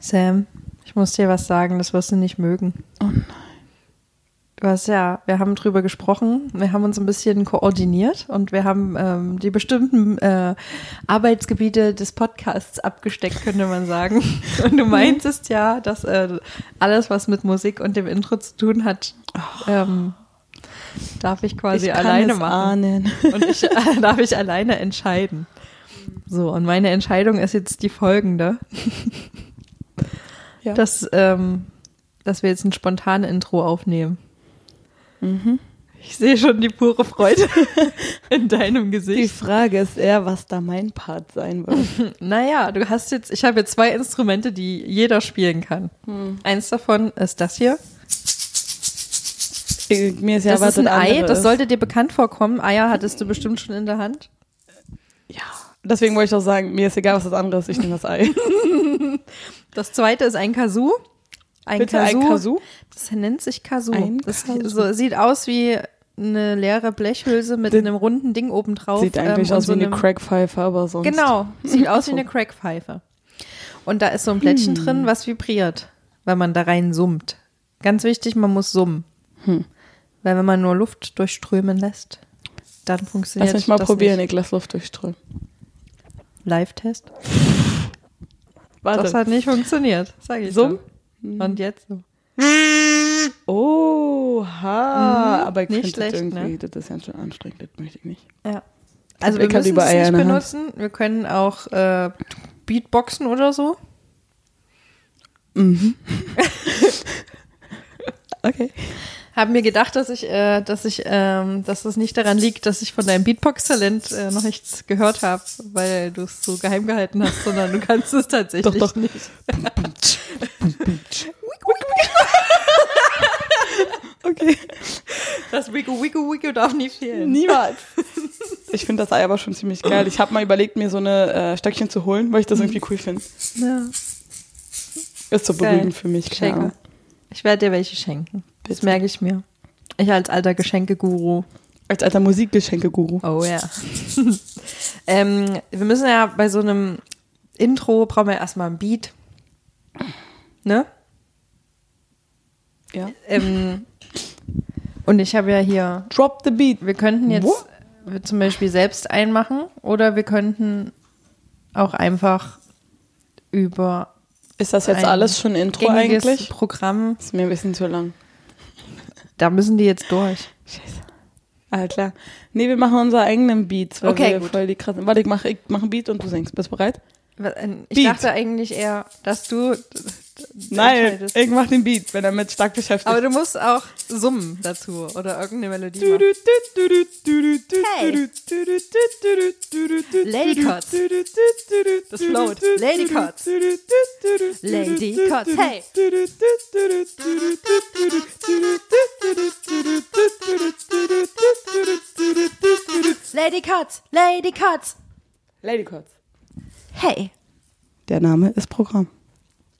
Sam, ich muss dir was sagen, das wirst du nicht mögen. Oh nein. Du hast ja, wir haben drüber gesprochen, wir haben uns ein bisschen koordiniert und wir haben ähm, die bestimmten äh, Arbeitsgebiete des Podcasts abgesteckt, könnte man sagen. Und du meintest ja, dass äh, alles, was mit Musik und dem Intro zu tun hat, ähm, darf ich quasi ich alleine machen. ahnen. Und ich äh, darf ich alleine entscheiden. So, und meine Entscheidung ist jetzt die folgende. Ja. Dass, ähm, dass wir jetzt ein spontanes Intro aufnehmen. Mhm. Ich sehe schon die pure Freude in deinem Die Gesicht. Frage ist eher, was da mein Part sein wird. Naja, du hast jetzt, ich habe jetzt zwei Instrumente, die jeder spielen kann. Eins davon ist das hier. Äh, Mir ist ja das ist ein Ei, das sollte dir bekannt vorkommen. Eier hattest du bestimmt schon in der Hand. Ja. Deswegen wollte ich auch sagen, mir ist egal, was das andere ist, ich nehme das Ei. Das zweite ist ein Kazoo. Ein Bitte ein Kazoo? Das nennt sich Kazoo. Ein das Kazoo. So, sieht aus wie eine leere Blechhülse mit Das einem runden Ding oben drauf. Sieht eigentlich ähm, aus so wie eine Crackpfeife, aber sonst. Genau, sieht aus wie eine Crackpfeife. Und da ist so ein Plättchen Hm. drin, was vibriert, wenn man da rein summt. Ganz wichtig, man muss summen. Hm. Weil wenn man nur Luft durchströmen lässt, dann funktioniert Lass mich mal das probieren, nicht. ich lass Luft durchströmen. Live-Test. Warte. Das hat nicht funktioniert, sag ich Summ? so. Und jetzt so. Oha, aber ich nicht schlecht, irgendwie, ne? das ist ganz schön anstrengend, das möchte ich nicht. Ja. Also wir müssen lieber es nicht der Hand. benutzen. Wir können auch äh, Beatboxen oder so. Okay. Haben mir gedacht, dass ich, äh, dass ich, ähm, dass es nicht daran liegt, dass ich von deinem Beatbox-Talent äh, noch nichts gehört habe, weil du es so geheim gehalten hast, sondern du kannst es tatsächlich Doch, doch. nicht. Okay. Das Wiggle Wiggle Wiggle darf nie fehlen. Niemals. Ich finde das Ei aber schon ziemlich geil. Ich habe mal überlegt, mir so eine äh, Stöckchen zu holen, weil ich das irgendwie cool finde. Ja. Ist so Geil. beruhigend für mich. Ahnung. Ich werde dir welche schenken. Das merke ich mir. Ich als alter Geschenkeguru. Als alter Musikgeschenke-Guru. Oh ja. ähm, wir müssen ja bei so einem Intro brauchen wir erstmal ein Beat. Ne? Ja. Ähm, und ich habe ja hier, Drop the beat. wir könnten jetzt Wo? zum Beispiel selbst einmachen oder wir könnten auch einfach über Ist das jetzt alles schon Intro eigentlich? Programm, Ist mir ein bisschen zu lang. Da müssen die jetzt durch. Scheiße. Ah, klar. Nee, wir machen unsere eigenen Beats, weil Okay, wir gut. voll die krassen. Warte, ich mache ich mach einen Beat und du singst. Bist du bereit? Ich Beat. dachte eigentlich eher, dass du Nein, ich mach den Beat, wenn er mit stark beschäftigt ist. Aber du musst auch summen dazu oder irgendeine Melodie. Hey. Lady Cuts. Das float. Lady Cuts. Lady Cuts. Hey. Lady Cuts. Lady Cuts. Lady Cuts. Hey. Der Name ist Programm.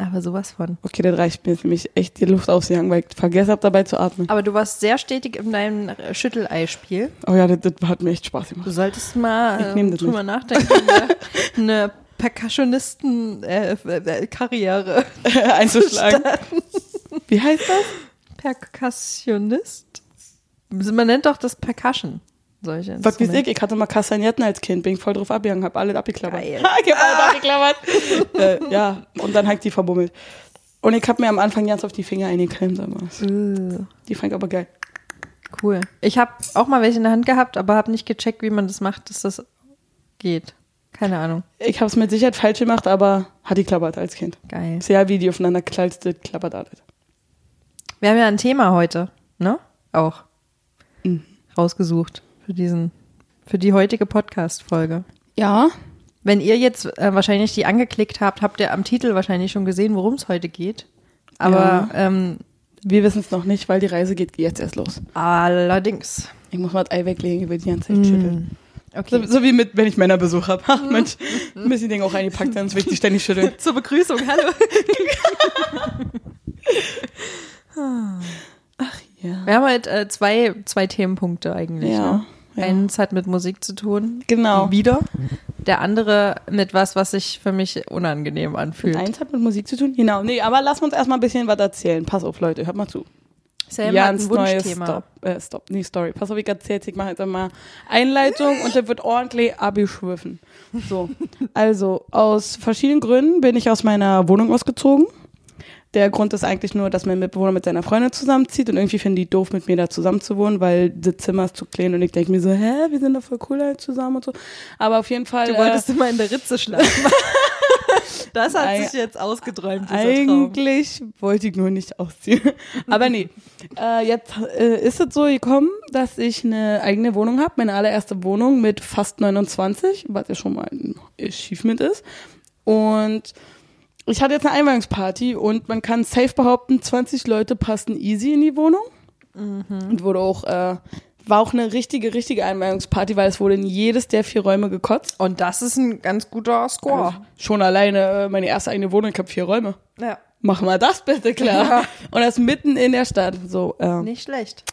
Aber sowas von. Okay, das reicht mir für mich echt die Luft ausgegangen, weil ich vergessen habe, dabei zu atmen. Aber du warst sehr stetig in deinem Schütteleispiel. Oh ja, das, das hat mir echt Spaß Du gemacht. solltest mal äh, das drüber nachdenken, eine, eine Percussionisten-Karriere Einzuschlagen. Wie heißt das? Percussionist? Man nennt doch das Percussion. Solche Was wie ich, ich hatte mal Kastagnetten als Kind, bin ich voll drauf abgegangen, hab alle abgeklappert. Geil. Ich hab alle abgeklappert. äh, ja, und dann hab ich die verbummelt. Und ich hab mir am Anfang ganz auf die Finger eingeklemmt, aber Äh, die fand ich aber geil. Cool. Ich habe auch mal welche in der Hand gehabt, aber habe nicht gecheckt, wie man das macht, dass das geht. Keine Ahnung. Ich hab's mit Sicherheit falsch gemacht, aber hat die klappert als Kind. Geil. Sehr wie die aufeinander das klappert alles. Wir haben ja ein Thema heute, ne? Auch. Mhm. Rausgesucht für diesen, für die heutige Podcast-Folge. Ja, Wenn ihr jetzt äh, wahrscheinlich die angeklickt habt, habt ihr am Titel wahrscheinlich schon gesehen, worum es heute geht. Aber ähm, wir wissen es noch nicht, weil die Reise geht jetzt erst los. allerdings. Ich muss mal das Ei weglegen, ich will die ganze Zeit schütteln. Okay. So, so wie mit, wenn ich Männerbesuch habe. Ha, Mensch, ein bisschen Ding auch eingepackt, dann will ich die ständig schütteln. Zur Begrüßung, hallo. Ja. Wir haben heute äh, zwei, zwei Themenpunkte eigentlich. Ja, Ne? Ja. Eins hat mit Musik zu tun. Genau. Wieder. der andere mit was, was sich für mich unangenehm anfühlt. Eins hat mit Musik zu tun? Genau. Nee, aber lass uns erstmal ein bisschen was erzählen. Pass auf, Leute, hört mal zu. Sam Ganz hat ein neues. Stop. Äh, Stop. Nee, Story. Pass auf, ich erzähl's. Ich mache jetzt einmal Einleitung und dann wird ordentlich abgeschwiffen. So. Also, aus verschiedenen Gründen bin ich aus meiner Wohnung ausgezogen. Der Grund ist eigentlich nur, dass mein Mitbewohner mit seiner Freundin zusammenzieht und irgendwie finden die doof, mit mir da zusammen zu wohnen, weil das Zimmer ist zu klein und ich denke mir so, hä, wir sind doch voll cool halt zusammen und so. Aber auf jeden Fall. Du wolltest immer in der Ritze schlafen. das hat sich jetzt ausgeträumt, dieser Traum. Eigentlich wollte ich nur nicht ausziehen. Aber nee. Äh, jetzt äh, ist es so gekommen, dass ich eine eigene Wohnung habe, meine allererste Wohnung mit fast 29, was ja schon mal ein Achievement ist. Und ich hatte jetzt eine Einweihungsparty und man kann safe behaupten, 20 Leute passten easy in die Wohnung. Und wurde auch, äh, war auch eine richtige, richtige Einweihungsparty, weil es wurde in jedes der vier Räume gekotzt. Und das ist ein ganz guter Score. Schon alleine äh, meine erste eigene Wohnung, ich habe vier Räume. Ja, Mach mal das bitte klar. Ja. Und das mitten in der Stadt. So, äh, nicht schlecht.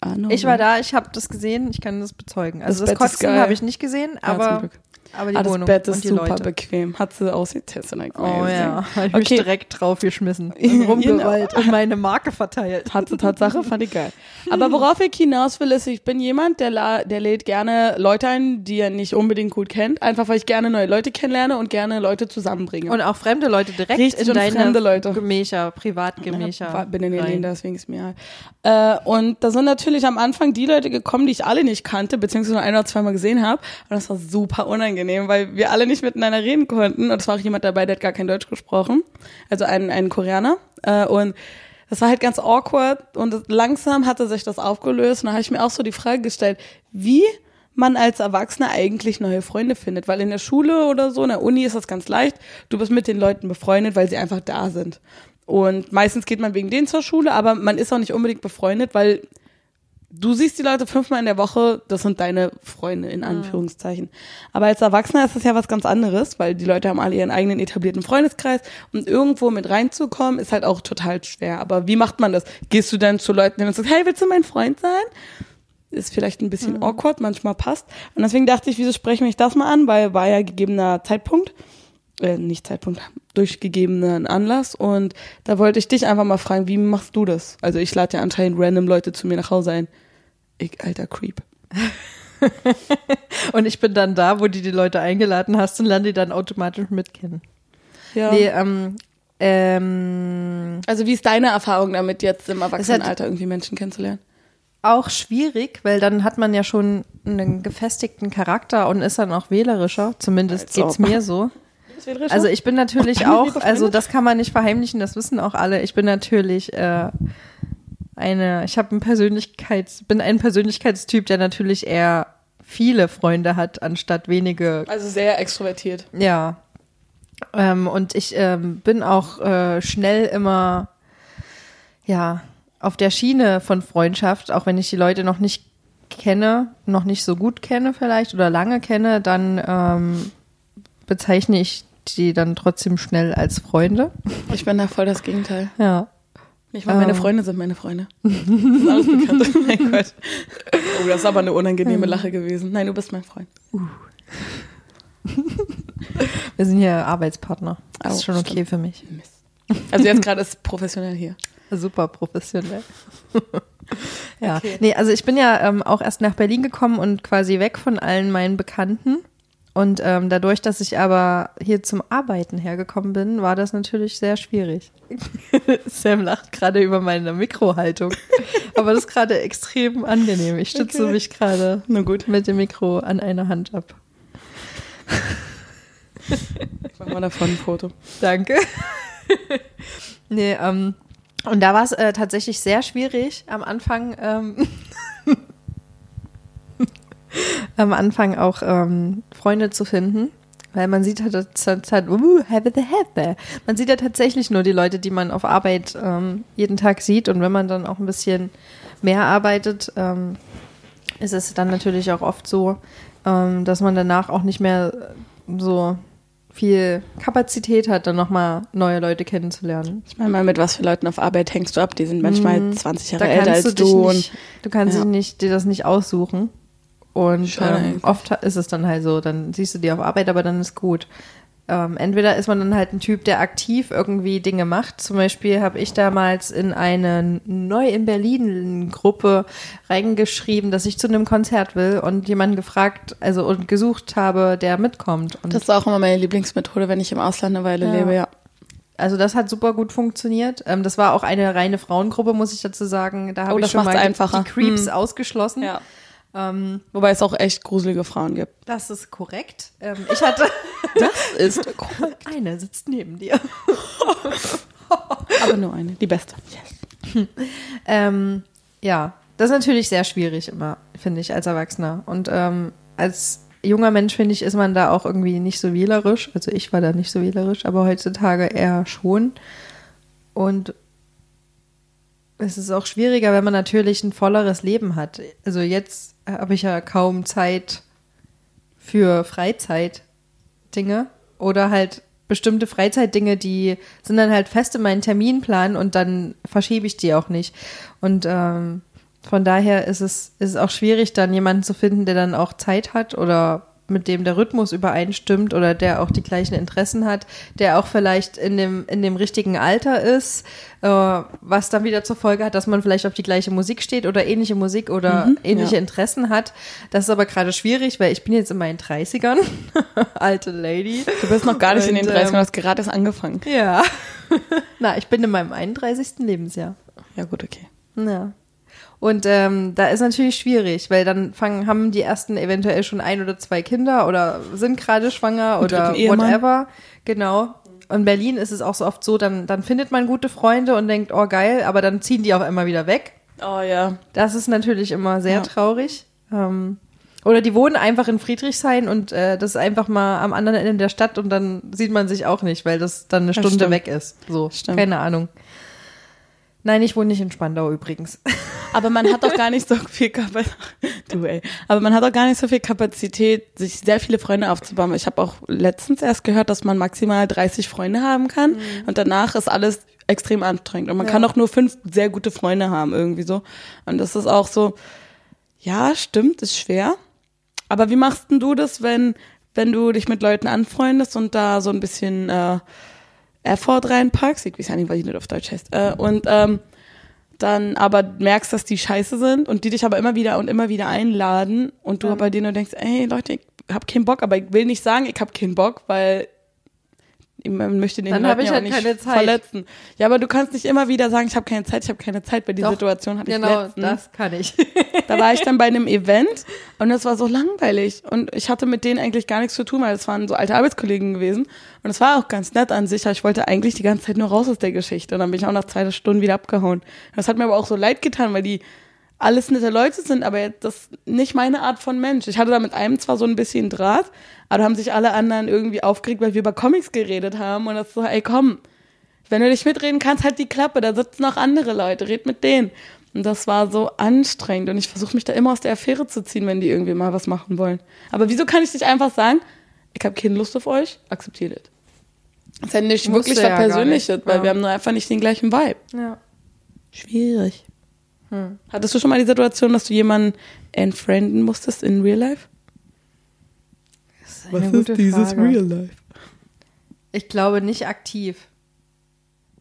ah, no, Ich war da, ich habe das gesehen, ich kann das bezeugen. Also Das das, Kotzen habe ich nicht gesehen, Ja, aber, Glück. Aber die ah, das Wohnung Bett ist super Leute. bequem. Hat sie ausgetestet. ich Oh ja, habe ich mich Okay. direkt drauf geschmissen und Genau. rumgerollt und meine Marke verteilt. Hat sie Tatsache, fand ich geil. Aber worauf ich hinaus will, ist, ich bin jemand, der, der lädt gerne Leute ein, die er nicht unbedingt gut kennt. Einfach, weil ich gerne neue Leute kennenlerne und gerne Leute zusammenbringe. Und auch fremde Leute direkt Richtig, in deine fremde Leute. Gemächer, Privatgemächer. Ja, bin in. Läden, deswegen ist mir halt. Äh, und da sind natürlich am Anfang die Leute gekommen, die ich alle nicht kannte, beziehungsweise nur ein oder zweimal gesehen habe. Und das war super unangenehm, weil wir alle nicht miteinander reden konnten. Und es war auch jemand dabei, der hat gar kein Deutsch gesprochen. Also ein, ein Koreaner. Äh, und das war halt ganz awkward. Und langsam hatte sich das aufgelöst. Und da habe ich mir auch so die Frage gestellt, wie man als Erwachsener eigentlich neue Freunde findet. Weil in der Schule oder so, in der Uni ist das ganz leicht. Du bist mit den Leuten befreundet, weil sie einfach da sind. Und meistens geht man wegen denen zur Schule, aber man ist auch nicht unbedingt befreundet, weil du siehst die Leute fünfmal in der Woche, das sind deine Freunde in Anführungszeichen. Aber als Erwachsener ist das ja was ganz anderes, weil die Leute haben alle ihren eigenen etablierten Freundeskreis und irgendwo mit reinzukommen ist halt auch total schwer. Aber wie macht man das? Gehst du dann zu Leuten hin und sagst, hey, willst du mein Freund sein? Ist vielleicht ein bisschen awkward, manchmal passt. Und deswegen dachte ich, wieso sprechen wir nicht das mal an, weil war ja gegebener Zeitpunkt äh, nicht Zeitpunkt, durchgegebenen Anlass. Und da wollte ich dich einfach mal fragen, wie machst du das? Also ich lade ja anscheinend random Leute zu mir nach Hause ein. Ich, alter Creep. Und ich bin dann da, wo du die Leute eingeladen hast und lerne die dann automatisch mitkennen. Ja. Nee, ähm, ähm, Also wie ist deine Erfahrung damit, jetzt im Erwachsenenalter irgendwie Menschen kennenzulernen? auch schwierig, weil dann hat man ja schon einen gefestigten Charakter und ist dann auch wählerischer. Zumindest Als geht's ob. mir so. Also ich bin natürlich auch, also das kann man nicht verheimlichen, das wissen auch alle. Ich bin natürlich äh, eine, ich habe ein Persönlichkeits, bin ein Persönlichkeitstyp, der natürlich eher viele Freunde hat, anstatt wenige Also sehr extrovertiert. Ja. Ähm, und ich ähm, bin auch äh, schnell immer, ja, auf der Schiene von Freundschaft, auch wenn ich die Leute noch nicht kenne, noch nicht so gut kenne vielleicht oder lange kenne, dann ähm, bezeichne ich die dann trotzdem schnell als Freunde. Ich bin da voll das Gegenteil. Ja. Nicht mal meine Ähm. Freunde sind meine Freunde. Das ist alles bekannt. mein Gott. Oh, das ist aber eine unangenehme Lache gewesen. Nein, du bist mein Freund. Wir sind hier Arbeitspartner. Das Oh, ist schon okay stimmt. für mich. Mist. Also jetzt gerade ist professionell hier. Super professionell. ja, Okay. nee, also ich bin ja ähm, auch erst nach Berlin gekommen und quasi weg von allen meinen Bekannten. Und ähm, dadurch, dass ich aber hier zum Arbeiten hergekommen bin, war das natürlich sehr schwierig. Sam lacht gerade über meine Mikrohaltung. aber das ist gerade extrem angenehm. Ich stütze Okay. mich gerade mit dem Mikro an einer Hand ab. Ich mach mal davon ein Foto. Danke. nee, ähm, und da war es äh, tatsächlich sehr schwierig am Anfang. Ähm, am Anfang auch ähm, Freunde zu finden. Weil man sieht halt, hat, hat, uh, man sieht ja tatsächlich nur die Leute, die man auf Arbeit ähm, jeden Tag sieht. Und wenn man dann auch ein bisschen mehr arbeitet, ähm, ist es dann natürlich auch oft so, ähm, dass man danach auch nicht mehr so viel Kapazität hat, dann nochmal neue Leute kennenzulernen. Ich meine mal, mit was für Leuten auf Arbeit hängst du ab? Die sind manchmal 20 Jahre älter als du. nicht, du kannst Ja. dich nicht, dir das nicht aussuchen. Und ähm, oft ist es dann halt so, dann siehst du die auf Arbeit, aber dann ist gut. Ähm, entweder ist man dann halt ein Typ, der aktiv irgendwie Dinge macht. Zum Beispiel habe ich damals in eine neu in Berlin Gruppe reingeschrieben, dass ich zu einem Konzert will und jemanden gefragt, also und gesucht habe, der mitkommt. Und Das ist auch immer meine Lieblingsmethode, wenn ich im Ausland eine Weile Ja. lebe, ja. also das hat super gut funktioniert. Ähm, das war auch eine reine Frauengruppe, muss ich dazu sagen. Da habe Oh, ich schon mal einfacher. die Creeps Hm. ausgeschlossen. Ja. Ähm, Wobei es auch echt gruselige Frauen gibt. das ist korrekt. Ähm, ich hatte Das ist eine sitzt neben dir. aber nur eine, die beste. Ähm, ja, das ist natürlich sehr schwierig immer, finde ich, als Erwachsener. Und ähm, als junger Mensch, finde ich, ist man da auch irgendwie nicht so wählerisch. Also ich war da nicht so wählerisch, aber heutzutage eher schon. Und es ist auch schwieriger, wenn man natürlich ein volleres Leben hat. Also jetzt habe ich ja kaum Zeit für Freizeitdinge oder halt bestimmte Freizeitdinge, die sind dann halt fest in meinen Terminplan und dann verschiebe ich die auch nicht. Und ähm, von daher ist es, ist es auch schwierig, dann jemanden zu finden, der dann auch Zeit hat oder mit dem der Rhythmus übereinstimmt oder der auch die gleichen Interessen hat, der auch vielleicht in dem, in dem richtigen Alter ist, äh, was dann wieder zur Folge hat, dass man vielleicht auf die gleiche Musik steht oder ähnliche Musik oder ähnliche ja. Interessen hat. Das ist aber gerade schwierig, weil ich bin jetzt in meinen 30ern, alte Lady. Du bist noch gar nicht in den Und, 30, ähm, du hast gerade erst angefangen. Ja. Na, ich bin in meinem 31. Lebensjahr. Ja, gut, okay. Ja. Und ähm, da ist natürlich schwierig, weil dann fangen, haben die ersten eventuell schon ein oder zwei Kinder oder sind gerade schwanger oder whatever. Genau. In Berlin ist es auch so oft so, dann, dann findet man gute Freunde und denkt, oh geil, aber dann ziehen die auch immer wieder weg. Oh ja. Das ist natürlich immer sehr Ja. traurig. Ähm, oder die wohnen einfach in Friedrichshain und äh, das ist einfach mal am anderen Ende der Stadt und dann sieht man sich auch nicht, weil das dann eine Das Stunde stimmt. weg ist. So, Stimmt. keine Ahnung. Nein, ich wohne nicht in Spandau übrigens. Aber man hat doch gar nicht so viel Kapazität. Du, ey. Aber man hat auch gar nicht so viel Kapazität, sich sehr viele Freunde aufzubauen. Ich habe auch letztens erst gehört, dass man maximal 30 Freunde haben kann und danach ist alles extrem anstrengend. Und man Ja. kann auch nur fünf sehr gute Freunde haben, irgendwie so. Und das ist auch so, ja, stimmt, ist schwer. Aber wie machst denn du das, wenn, wenn du dich mit Leuten anfreundest und da so ein bisschen äh, Effort reinpackst? Ich weiß ja nicht, was ich nicht auf Deutsch heißt. Äh, und ähm, dann aber merkst, dass die scheiße sind und die dich aber immer wieder und immer wieder einladen und du bei denen nur denkst, ey Leute, ich hab keinen Bock, aber ich will nicht sagen, ich hab keinen Bock, weil man möchte den Dann ich ja auch halt nicht keine Zeit. verletzen. Ja, aber du kannst nicht immer wieder sagen, ich habe keine Zeit, ich habe keine Zeit, weil die Doch, Situation hatte genau, ich letztens. das kann ich. Da war ich dann bei einem Event und es war so langweilig und ich hatte mit denen eigentlich gar nichts zu tun, weil es waren so alte Arbeitskollegen gewesen und es war auch ganz nett an sich, aber ich wollte eigentlich die ganze Zeit nur raus aus der Geschichte und dann bin ich auch nach zwei Stunden wieder abgehauen. Das hat mir aber auch so leid getan, weil die alles nette Leute sind, aber das ist nicht meine Art von Mensch. Ich hatte da mit einem zwar so ein bisschen Draht, aber da haben sich alle anderen irgendwie aufgeregt, weil wir über Comics geredet haben und das so, ey komm, wenn du nicht mitreden kannst, halt die Klappe, da sitzen noch andere Leute, red mit denen. Und das war so anstrengend und ich versuche mich da immer aus der Affäre zu ziehen, wenn die irgendwie mal was machen wollen. Aber wieso kann ich nicht einfach sagen, ich habe keine Lust auf euch, akzeptiert es. Das ist ja nicht Musst wirklich ja gar Persönliches, nicht, weil ja. wir haben nur einfach nicht den gleichen Vibe. Ja. Schwierig. Hm. Hattest du schon mal die Situation, dass du jemanden entfrienden musstest in Real Life? Ist eine gute Frage. Life? Ich glaube nicht aktiv.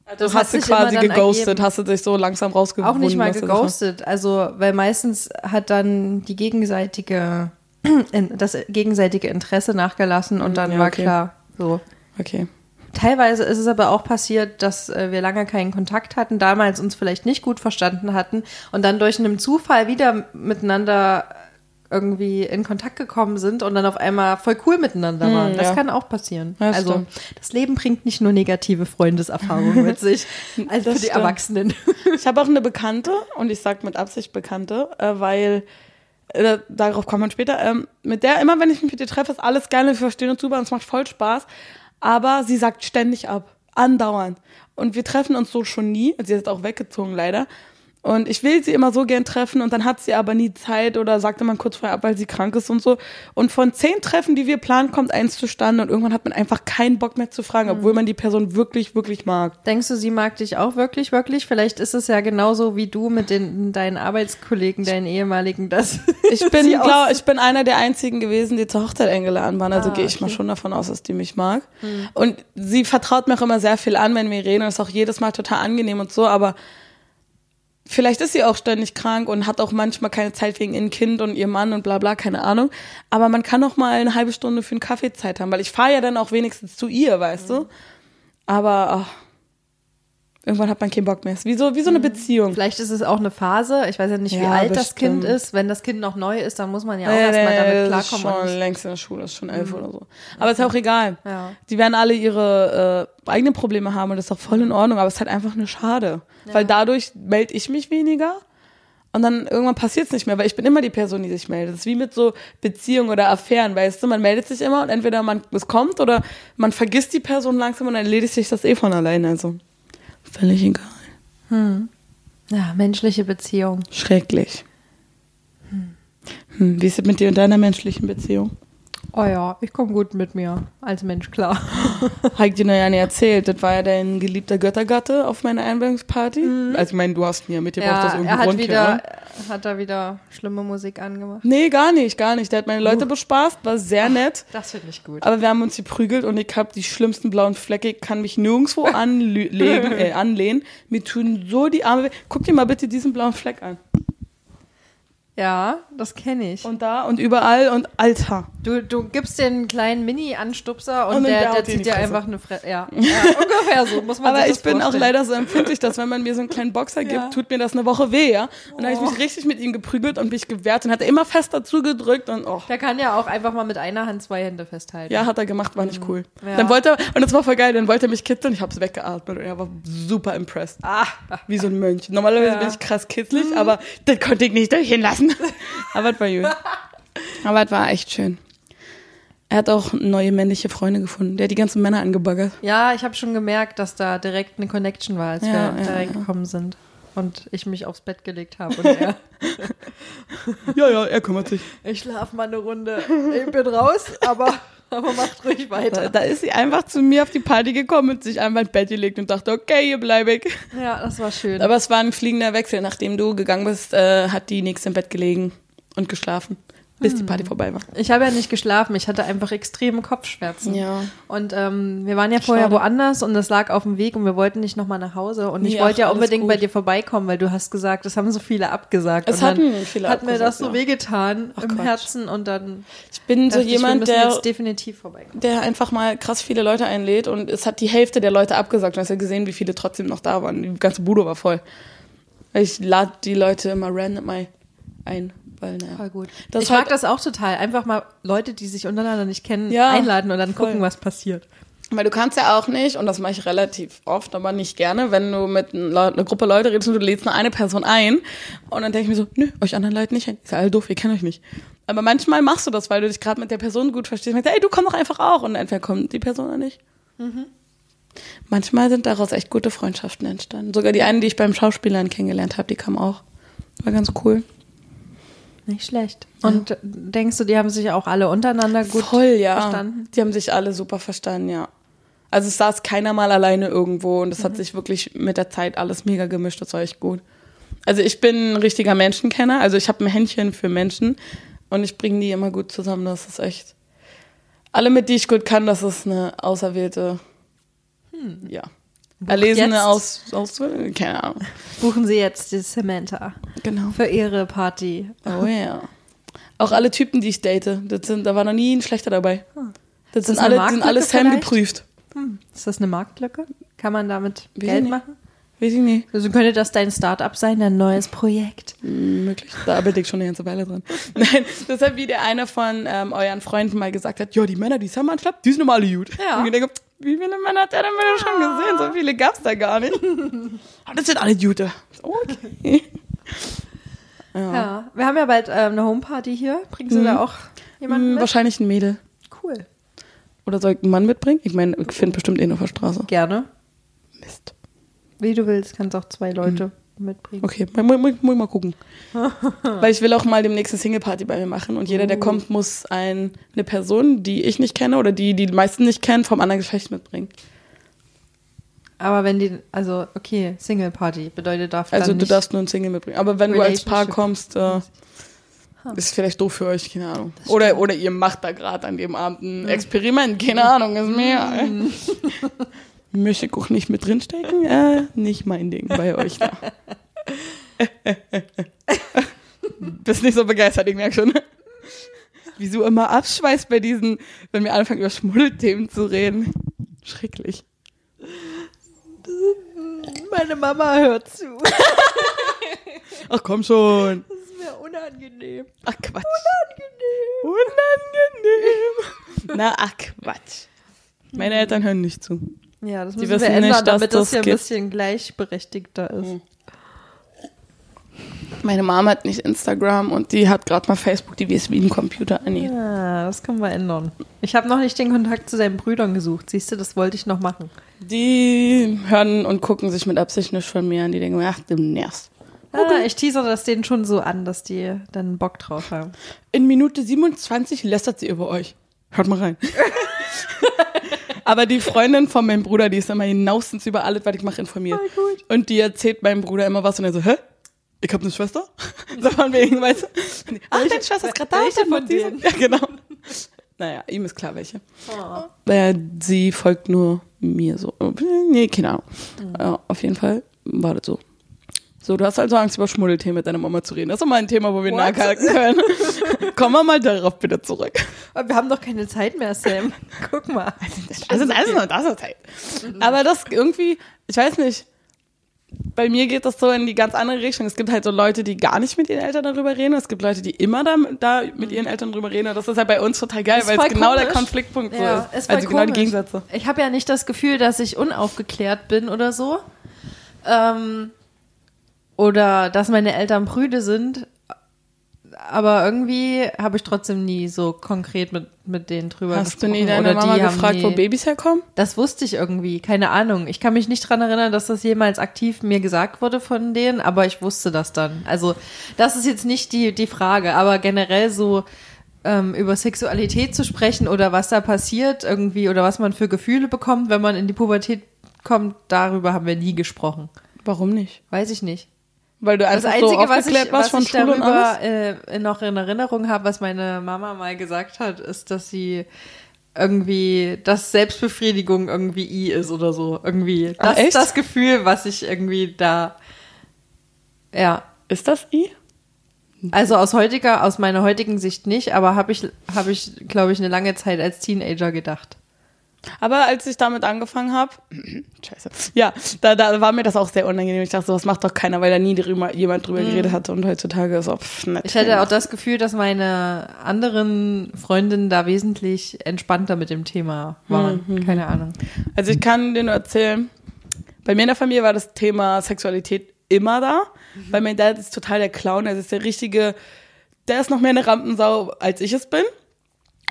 Das Das hast hat du quasi geghostet, ergeben. hast du dich so langsam rausgewunden. Auch nicht mal geghostet. Also, weil meistens hat dann die gegenseitige, das gegenseitige Interesse nachgelassen und dann Ja, war okay. klar, so. Okay. Teilweise ist es aber auch passiert, dass äh, wir lange keinen Kontakt hatten, damals uns vielleicht nicht gut verstanden hatten und dann durch einen Zufall wieder miteinander irgendwie in Kontakt gekommen sind und dann auf einmal voll cool miteinander waren. Hm, das ja. kann auch passieren. Ja, also stimmt. das Leben bringt nicht nur negative Freundeserfahrungen mit sich, als Das für die stimmt. Erwachsenen. Ich habe auch eine Bekannte, und ich sage mit Absicht Bekannte, äh, weil äh, darauf kommt man später. Ähm, mit der, immer wenn ich mich mit ihr treffe, ist alles geil, wir verstehen uns super und es macht voll Spaß. Aber sie sagt ständig ab. Andauernd. Und wir treffen uns so schon nie. Sie ist auch weggezogen, leider. Und ich will sie immer so gern treffen und dann hat sie aber nie Zeit oder sagte man kurz vorher ab, weil sie krank ist und so. Und von zehn Treffen, die wir planen, kommt eins zustande und irgendwann hat man einfach keinen Bock mehr zu fragen, obwohl man die Person wirklich, wirklich mag. Denkst du, sie mag dich auch wirklich, wirklich? Vielleicht ist es ja genauso wie du mit den, deinen Arbeitskollegen, deinen ehemaligen, dass Ich bin, sie glaub, ich bin einer der einzigen gewesen, die zur Hochzeit eingeladen waren. Also Ah, gehe ich mal okay. Hm. schon davon aus, dass die mich mag. Und sie vertraut mir auch immer sehr viel an, wenn wir reden. Und ist auch jedes Mal total angenehm und so. Aber vielleicht ist sie auch ständig krank und hat auch manchmal keine Zeit wegen ihrem Kind und ihr Mann und bla bla, keine Ahnung. Aber man kann auch mal eine halbe Stunde für einen Kaffee Zeit haben, weil ich fahre ja dann auch wenigstens zu ihr, weißt Hm. du. Aber ach, irgendwann hat man keinen Bock mehr. Ist wie so, wie so eine Beziehung. Vielleicht ist es auch eine Phase. Ich weiß ja nicht, wie Ja, alt das Kind ist. Wenn das Kind noch neu ist, dann muss man ja auch erstmal damit das ist klarkommen. schon und- längst in der Schule, ist schon elf oder so. Aber ist ja auch egal. Ja. Die werden alle ihre äh, eigenen Probleme haben und das ist auch voll in Ordnung, aber es ist halt einfach nur schade. Weil dadurch melde ich mich weniger und dann irgendwann passiert es nicht mehr, weil ich bin immer die Person, die sich meldet. Das ist wie mit so Beziehungen oder Affären, weißt du, man meldet sich immer und entweder man es kommt oder man vergisst die Person langsam und dann erledigt sich das eh von alleine. Also völlig egal. ja, menschliche Beziehung. Schrecklich. Hm, wie ist es mit dir und deiner menschlichen Beziehung? Oh ja, ich komme gut mit mir als Mensch klar. Habe ich dir noch ja nicht erzählt. Das war ja dein geliebter Göttergatte auf meiner Einweihungsparty. Also ich meine, du hast mir mitgebracht, ja, aus er irgendeinem hat Grund. wieder, hat da wieder schlimme Musik angemacht. Nee, gar nicht, gar nicht. Der hat meine Leute bespaßt, war sehr nett. Das finde ich gut. Aber wir haben uns geprügelt und ich habe die schlimmsten blauen Flecke. Ich kann mich nirgendwo anlegen, äh, anlehnen. Mir tun so die Arme weh. Guck dir mal bitte diesen blauen Fleck an. Ja, das kenne ich. Und da und überall und Alter. Du, du gibst den kleinen Mini-Anstupser und, Und der, der in zieht dir einfach eine Fresse. Ja, ja, ungefähr so, muss man Aber ich bin auch leider so empfindlich, dass wenn man mir so einen kleinen Boxer gibt, Ja. tut mir das eine Woche weh, ja. Und dann habe ich mich richtig mit ihm geprügelt und mich gewehrt und hat er immer fest dazu gedrückt und oh. Der kann ja auch einfach mal mit einer Hand zwei Hände festhalten. Ja, hat er gemacht, war nicht cool. Mhm. Ja. Dann wollte er, und das war voll geil, dann wollte er mich kitzeln, ich hab's weggeatmet und er war super impressed. Ah, Wie so ein Mönch. Normalerweise bin ich krass kitzlig, aber das konnte ich nicht durchgehen lassen. aber es war gut. Aber es war echt schön. Er hat auch neue männliche Freunde gefunden. Der hat die ganzen Männer angebaggert. ja, ich habe schon gemerkt, dass da direkt eine Connection war, als Ja, wir ja, da ja. reingekommen sind. Und ich mich aufs Bett gelegt habe und er, Ja, ja, er kümmert sich. ich schlaf mal eine Runde. Ich bin raus, aber, aber macht ruhig Da, weiter. da ist sie einfach zu mir auf die Party gekommen und sich einfach ins Bett gelegt und dachte, okay, hier bleibe ich. Ja, das war schön. Aber es war ein fliegender Wechsel. Nachdem du gegangen bist, äh, hat die nächste im Bett gelegen und geschlafen, bis die Party vorbei war. Ich habe ja nicht geschlafen, ich hatte einfach extreme Kopfschmerzen. Ja. Und ähm, wir waren ja vorher Schade. woanders und das lag auf dem Weg und wir wollten nicht nochmal nach Hause. Und ich Nee, wollte ja unbedingt gut. bei dir vorbeikommen, weil du hast gesagt, das haben so viele abgesagt. Es und hatten viele hat mir das so ja. wehgetan Ach, im Quatsch. Herzen und dann Ich bin so ich, jemand, müssen der, definitiv vorbeikommen. der einfach mal krass viele Leute einlädt und es hat die Hälfte der Leute abgesagt. Du hast ja gesehen, wie viele trotzdem noch da waren. Die ganze Bude war voll. Ich lade die Leute immer random mal ein. Weil, naja. Voll gut. Das ich hat- mag das auch total. Einfach mal Leute, die sich untereinander nicht kennen, Ja, einladen und dann voll. gucken, was passiert. Weil du kannst ja auch nicht, und das mache ich relativ oft, aber nicht gerne, wenn du mit einer Gruppe Leute redest und du lädst nur eine Person ein und dann denke ich mir so, nö, euch anderen Leute nicht ein. Ist ja alle doof, ihr kennt euch nicht. Aber manchmal machst du das, weil du dich gerade mit der Person gut verstehst. Und denkst, ey, du komm doch einfach auch. Und entweder kommt die Person oder nicht. Manchmal sind daraus echt gute Freundschaften entstanden. Sogar die eine, die ich beim Schauspielern kennengelernt habe, die kam auch. War ganz cool. Nicht schlecht. Und denkst du, die haben sich auch alle untereinander gut Voll, ja. verstanden? Die haben sich alle super verstanden, ja. Also es saß keiner mal alleine irgendwo und es hat sich wirklich mit der Zeit alles mega gemischt. Das war echt gut. Also ich bin ein richtiger Menschenkenner. Also ich habe ein Händchen für Menschen und ich bringe die immer gut zusammen. Das ist echt. Alle, mit die ich gut kann, das ist eine auserwählte, ja, erlesene jetzt. aus, aus, keine Ahnung. Buchen Sie jetzt die Samantha Genau. für Ihre Party. Oh ja. Auch alle Typen, die ich date, das sind, da war noch nie ein schlechter dabei. Das, sind das eine alle, sind alle Sam vielleicht? geprüft. Ist das eine Marktlücke? Kann man damit Weiß Geld machen? Weiß ich nicht. Also könnte das dein Start-up sein, dein neues Projekt? Möglich. Da arbeite ich schon eine ganze Weile dran. Nein, deshalb wie der eine von ähm, euren Freunden mal gesagt hat, ja, die Männer, die Sam anschleppt, die sind immer alle gut. Ja. Und ich denke, wie viele Männer hat der denn bitte schon gesehen? So viele gab's da gar nicht. Und das sind alle Jute. Okay. Ja. Wir haben ja bald ähm, eine Homeparty hier. Bringst du da auch jemanden Hm, mit? wahrscheinlich ein Mädel. Cool. Oder soll ich einen Mann mitbringen? Ich meine, ich finde bestimmt eh auf der Straße. Gerne. Mist. Wie du willst, kannst auch zwei Leute. Mitbringen. Okay, muss, muss, muss ich mal gucken. Weil ich will auch mal demnächst eine Single-Party bei mir machen und jeder, der Uh. kommt, muss ein, eine Person, die ich nicht kenne oder die die, die meisten nicht kennen, vom anderen Geschlecht mitbringen. Aber wenn die, also okay, Single Party bedeutet darf Also du darfst nur ein Single mitbringen. Aber wenn du als Paar kommst, äh, ist vielleicht doof für euch, keine Ahnung. Oder, oder ihr macht da gerade an dem Abend ein Experiment, keine Ahnung, ist mir. Auch nicht mit drinstecken? Äh, nicht mein Ding bei euch da. Bist nicht so begeistert, ich merke schon. Wieso immer abschweißt bei diesen, wenn wir anfangen über Schmuddelthemen zu reden. Schrecklich. Meine Mama hört zu. Ach komm schon. Das ist mir unangenehm. Ach Quatsch. Unangenehm. Unangenehm. Na, ach Quatsch. Meine Eltern hören nicht zu. Ja, das müssen wir ändern, nicht, damit das das hier ein bisschen gleichberechtigter ist. Mhm. Meine Mama hat nicht Instagram und die hat gerade mal Facebook, die weiß wie ein Computer an ihr. Ja, das können wir ändern. Ich habe noch nicht den Kontakt zu seinen Brüdern gesucht. Siehst du, das wollte ich noch machen. Die hören und gucken sich mit Absicht nicht von mir an. Die denken, ach, du nervst. Ah, ich teaser das denen schon so an, dass die dann Bock drauf haben. In Minute 27 lästert sie über euch. Hört mal rein. Aber die Freundin von meinem Bruder, die ist immer hinausens über alles, was ich mache, informiert. Voll gut. Und die erzählt meinem Bruder immer was und er so, hä? Ich habe eine Schwester? So von wegen, weißt du? Ach, deine Schwester ist gerade da. welche von denen? Ja, genau. Naja, ihm ist klar welche. Oh. Weil sie folgt nur mir so. Nee, keine Ahnung. Mhm. Ja, auf jeden Fall war das so. So, du hast also Angst, über Schmuddelthemen mit deiner Mama zu reden. Das ist mal ein Thema, wo wir What? nachhalten können. Kommen wir mal darauf bitte zurück. Aber wir haben doch keine Zeit mehr, Sam. Guck mal. Also, das ist noch das ist Zeit. Aber das irgendwie, ich weiß nicht, bei mir geht das so in die ganz andere Richtung. Es gibt halt so Leute, die gar nicht mit ihren Eltern darüber reden. Es gibt Leute, die immer da, da mit ihren Eltern drüber reden. Und das ist halt bei uns total geil, Ist weil es genau der komisch. Konfliktpunkt so Ja, ist. ist voll also genau die. Gegensätze. Ich habe ja nicht das Gefühl, dass ich unaufgeklärt bin oder so. Ähm, oder dass meine Eltern prüde sind. Aber irgendwie habe ich trotzdem nie so konkret mit, mit denen drüber Hast du gesprochen. nie deine oder Mama gefragt, nie, wo Babys herkommen? Das wusste ich irgendwie, keine Ahnung. Ich kann mich nicht dran erinnern, dass das jemals aktiv mir gesagt wurde von denen, aber ich wusste das dann. Also das ist jetzt nicht die, die Frage, aber generell so ähm, über Sexualität zu sprechen oder was da passiert irgendwie oder was man für Gefühle bekommt, wenn man in die Pubertät kommt, darüber haben wir nie gesprochen. Warum nicht? Weiß ich nicht. Weil du Das einfach Einzige, so was ich, warst was von ich Schule und alles? darüber äh, noch in Erinnerung habe, was meine Mama mal gesagt hat, ist, dass sie irgendwie, dass Selbstbefriedigung irgendwie I ist oder so. Irgendwie. Ah, Das ist das Gefühl, was ich irgendwie da. Ja. Ist das I? Also aus heutiger, aus meiner heutigen Sicht nicht, aber habe ich, habe ich, glaube ich, eine lange Zeit als Teenager gedacht. Aber als ich damit angefangen habe, scheiße, ja, da, da war mir das auch sehr unangenehm. Ich dachte, so, was macht doch keiner, weil da nie drüber, jemand drüber geredet hatte und heutzutage ist auch pff, nett. Ich hatte auch das Gefühl, dass meine anderen Freundinnen da wesentlich entspannter mit dem Thema waren. Keine Ahnung. Also ich kann dir nur erzählen, bei mir in der Familie war das Thema Sexualität immer da, weil mein Dad ist total der Clown, er ist der richtige, der ist noch mehr eine Rampensau, als ich es bin.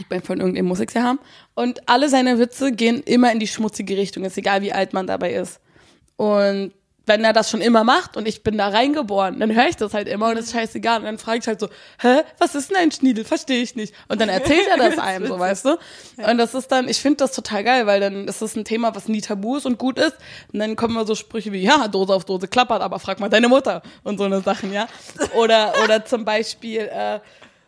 Ich bin von irgendeinem muss ich's ja haben. Und alle seine Witze gehen immer in die schmutzige Richtung, ist egal wie alt man dabei ist. Und wenn er das schon immer macht und ich bin da reingeboren, dann höre ich das halt immer und ist scheißegal. Und dann frage ich halt so, hä, was ist denn ein Schniedel? Verstehe ich nicht. Und dann erzählt er das einem, so weißt du. Und das ist dann, ich finde das total geil, weil dann ist das ein Thema, was nie tabu ist und gut ist. Und dann kommen immer so Sprüche wie, ja, Dose auf Dose klappert, aber frag mal deine Mutter und so eine Sachen, ja. Oder, oder zum Beispiel, äh,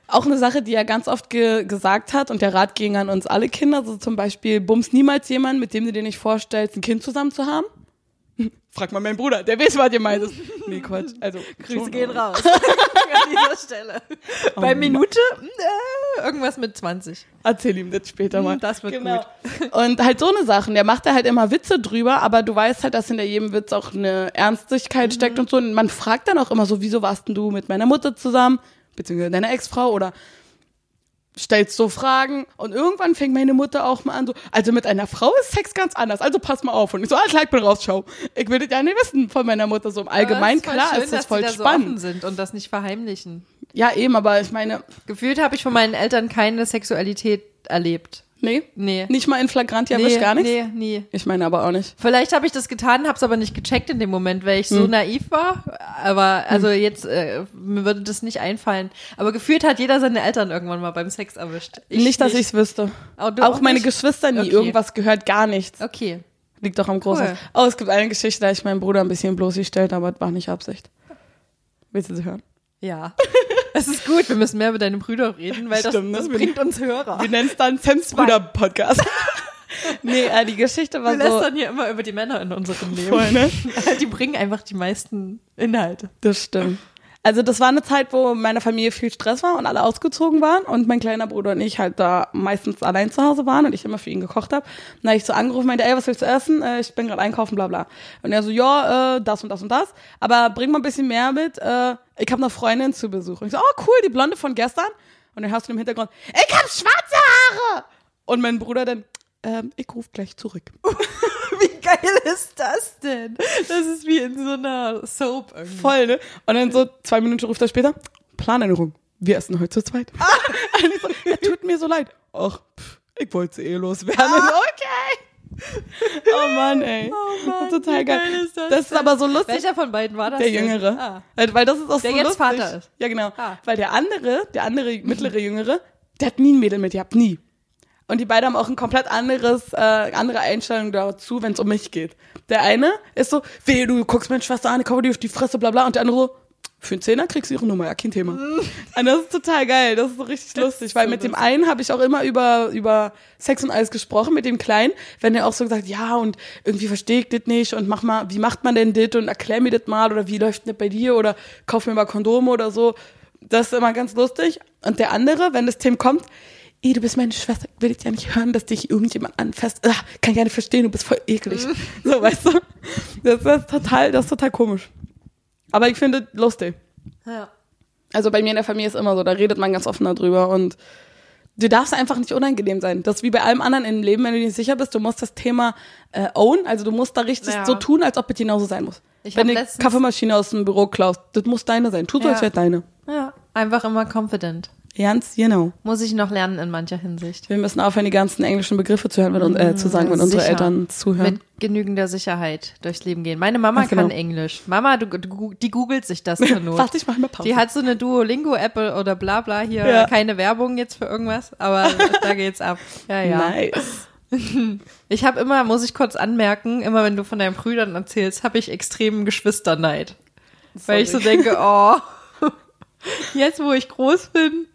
auch eine Sache, die er ganz oft ge gesagt hat und der Rat ging an uns alle Kinder, so zum Beispiel, bums niemals jemanden, mit dem du dir nicht vorstellst, ein Kind zusammen zu haben. Frag mal meinen Bruder, der weiß, was ihr meint. Nee, Quatsch. Also, schon, aber- raus an dieser Stelle. Bei Minute äh, irgendwas mit 20. Erzähl ihm das später mal. Hm, das wird gut. Und halt so eine Sachen. Der macht da halt immer Witze drüber, aber du weißt halt, dass hinter jedem Witz auch eine Ernstigkeit steckt und so. Und man fragt dann auch immer so, wieso warst denn du mit meiner Mutter zusammen? Beziehungsweise deiner Ex-Frau oder stellst so Fragen und irgendwann fängt meine Mutter auch mal an so, also mit einer Frau ist Sex ganz anders, also pass mal auf. Und ich so, alles ich bin raus, schau. Ich will das ja nicht wissen von meiner Mutter so im Allgemeinen. Klar ist das voll da spannend. so sind und das nicht verheimlichen. ja, eben, aber ich meine, Gefühlt habe ich von meinen Eltern keine Sexualität erlebt. Nee? Nee. Nicht mal in Flagrant erwischt, nee, gar nichts? Nee, nie. Ich meine aber auch nicht. Vielleicht habe ich das getan, habe es aber nicht gecheckt in dem Moment, weil ich so Hm. naiv war. Aber also jetzt äh, mir würde das nicht einfallen. Aber gefühlt hat jeder seine Eltern irgendwann mal beim Sex erwischt. nicht, dass ich es wüsste. Oh, auch auch meine nicht? Geschwister nie Okay. irgendwas gehört, gar nichts. Okay. Liegt doch am Großen. Cool. Oh, es gibt eine Geschichte, da ich meinen Bruder ein bisschen bloßgestellt, aber das war nicht Absicht. Willst du sie hören? Ja. Es ist gut, wir müssen mehr mit deinen Brüdern reden, weil das, Stimmt, das Wir- bringt uns Hörer. Wir nennen es dann Sems Bruder Podcast. nee, äh, die Geschichte war Wir so. lästern hier immer über die Männer in unserem Leben. Voll, ne? Die bringen einfach die meisten Inhalte. Das stimmt. Also das war eine Zeit, wo in meiner Familie viel Stress war und alle ausgezogen waren und mein kleiner Bruder und ich halt da meistens allein zu Hause waren und ich immer für ihn gekocht habe. Dann habe ich so angerufen, meinte, ey, was willst du essen? Äh, ich bin gerade einkaufen, bla bla. Und er so, ja, äh, das und das und das, aber bring mal ein bisschen mehr mit. Äh, ich habe eine Freundin zu Besuch. Und ich so, oh cool, die Blonde von gestern. Und dann hörst du im Hintergrund, ich hab schwarze Haare. Und mein Bruder dann, ähm, ich ruf gleich zurück. Wie geil ist das denn? Das ist wie in so einer Soap irgendwie. Voll, ne? Und dann so zwei Minuten ruft er später, Planänderung. Wir essen heute zu zweit. Ich so, ja, tut mir so leid. Ach, pff, ich wollte eh loswerden. Okay. Oh Mann, ey. Oh Mann, Total geil. geil ist das das ist denn? aber so lustig. Welcher von beiden war das? Der? Jüngere. Ah. Weil das ist auch Der so jetzt lustig. Vater ist. Ja, genau. Ah. Weil der andere, der andere mittlere Jüngere, der hat nie ein Mädel mit, ihr habt nie. Und die beiden haben auch ein komplett anderes, äh, andere Einstellung dazu, wenn es um mich geht. Der eine ist so, weh, du guckst meine Schwester an, ich hau dir auf die Fresse, bla bla. Und der andere so, für einen Zehner kriegst du ihre Nummer, ja, kein Thema. Und das ist total geil, das ist so richtig lustig, weil so mit dem einen habe ich auch immer über, über Sex und alles gesprochen, mit dem Kleinen, wenn er auch so gesagt, ja, und irgendwie verstehe ich das nicht und mach mal, wie macht man denn das und erklär mir das mal oder wie läuft das bei dir oder kauf mir mal Kondome oder so. Das ist immer ganz lustig. Und der andere, wenn das Thema kommt, ey, du bist meine Schwester, will ich ja nicht hören, dass dich irgendjemand anfasst. Ah, kann ich ja nicht verstehen, du bist voll eklig. so, weißt du? Das ist total, das ist total komisch. Aber ich finde lustig. Ja. Also bei mir in der Familie ist immer so, da redet man ganz offen darüber und du darfst einfach nicht unangenehm sein. Das ist wie bei allem anderen im Leben, wenn du dir nicht sicher bist, du musst das Thema äh, own, also du musst da richtig Ja. so tun, als ob es genauso sein muss. Ich wenn du Kaffeemaschine aus dem Büro klaust, das muss deine sein. Tu so, Ja. als wäre deine. ja. Einfach immer confident. Ganz genau. Muss ich noch lernen in mancher Hinsicht. Wir müssen aufhören, die ganzen englischen Begriffe zu hören, uns- äh, zu sagen, wenn unsere. Eltern zuhören. Mit genügender Sicherheit durchs Leben gehen. Meine Mama genau. kann Englisch. Mama, du, du, die googelt sich das zur Not. Ich mach mal Pause. Die hat so eine Duolingo-App oder bla bla hier. Ja. Keine Werbung jetzt für irgendwas, aber da geht's ab. Ja, ja. Nice. Ich habe immer, muss ich kurz anmerken, immer wenn du von deinen Brüdern erzählst, habe ich extremen Geschwisterneid. Weil ich so Sorry. denke, oh, jetzt wo ich groß bin,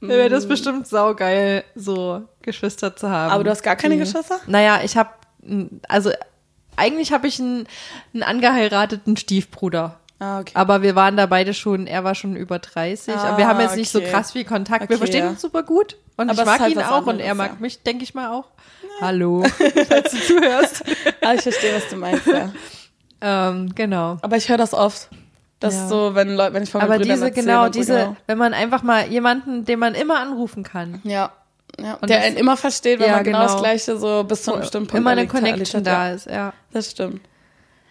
wäre Mm. das bestimmt saugeil, so Geschwister zu haben. Aber du hast gar keine Die- Geschwister? Naja, ich habe, also eigentlich habe ich einen, einen angeheirateten Stiefbruder. Ah, okay. Aber wir waren da beide schon, er war schon über 30. aber wir Ah, haben jetzt nicht so okay. krass viel Kontakt. Wir Okay, verstehen ja. uns super gut. Und Aber ich mag halt ihn auch und anderes, er mag ja. mich, denke ich mal auch. Hallo, falls du zuhörst. Ah, ich verstehe, was du meinst, ja. ähm, genau. Aber ich höre das oft. Das Ja. ist so, wenn Leute, wenn ich von Aber diese, erzähle genau, so, diese, genau. wenn man einfach mal jemanden, den man immer anrufen kann. Ja. ja. Und Der das- einen immer versteht, wenn Ja, man genau, genau. das Gleiche so bis zu einem bestimmten Punkt immer eine Connection hat, da ist, ja. Das stimmt.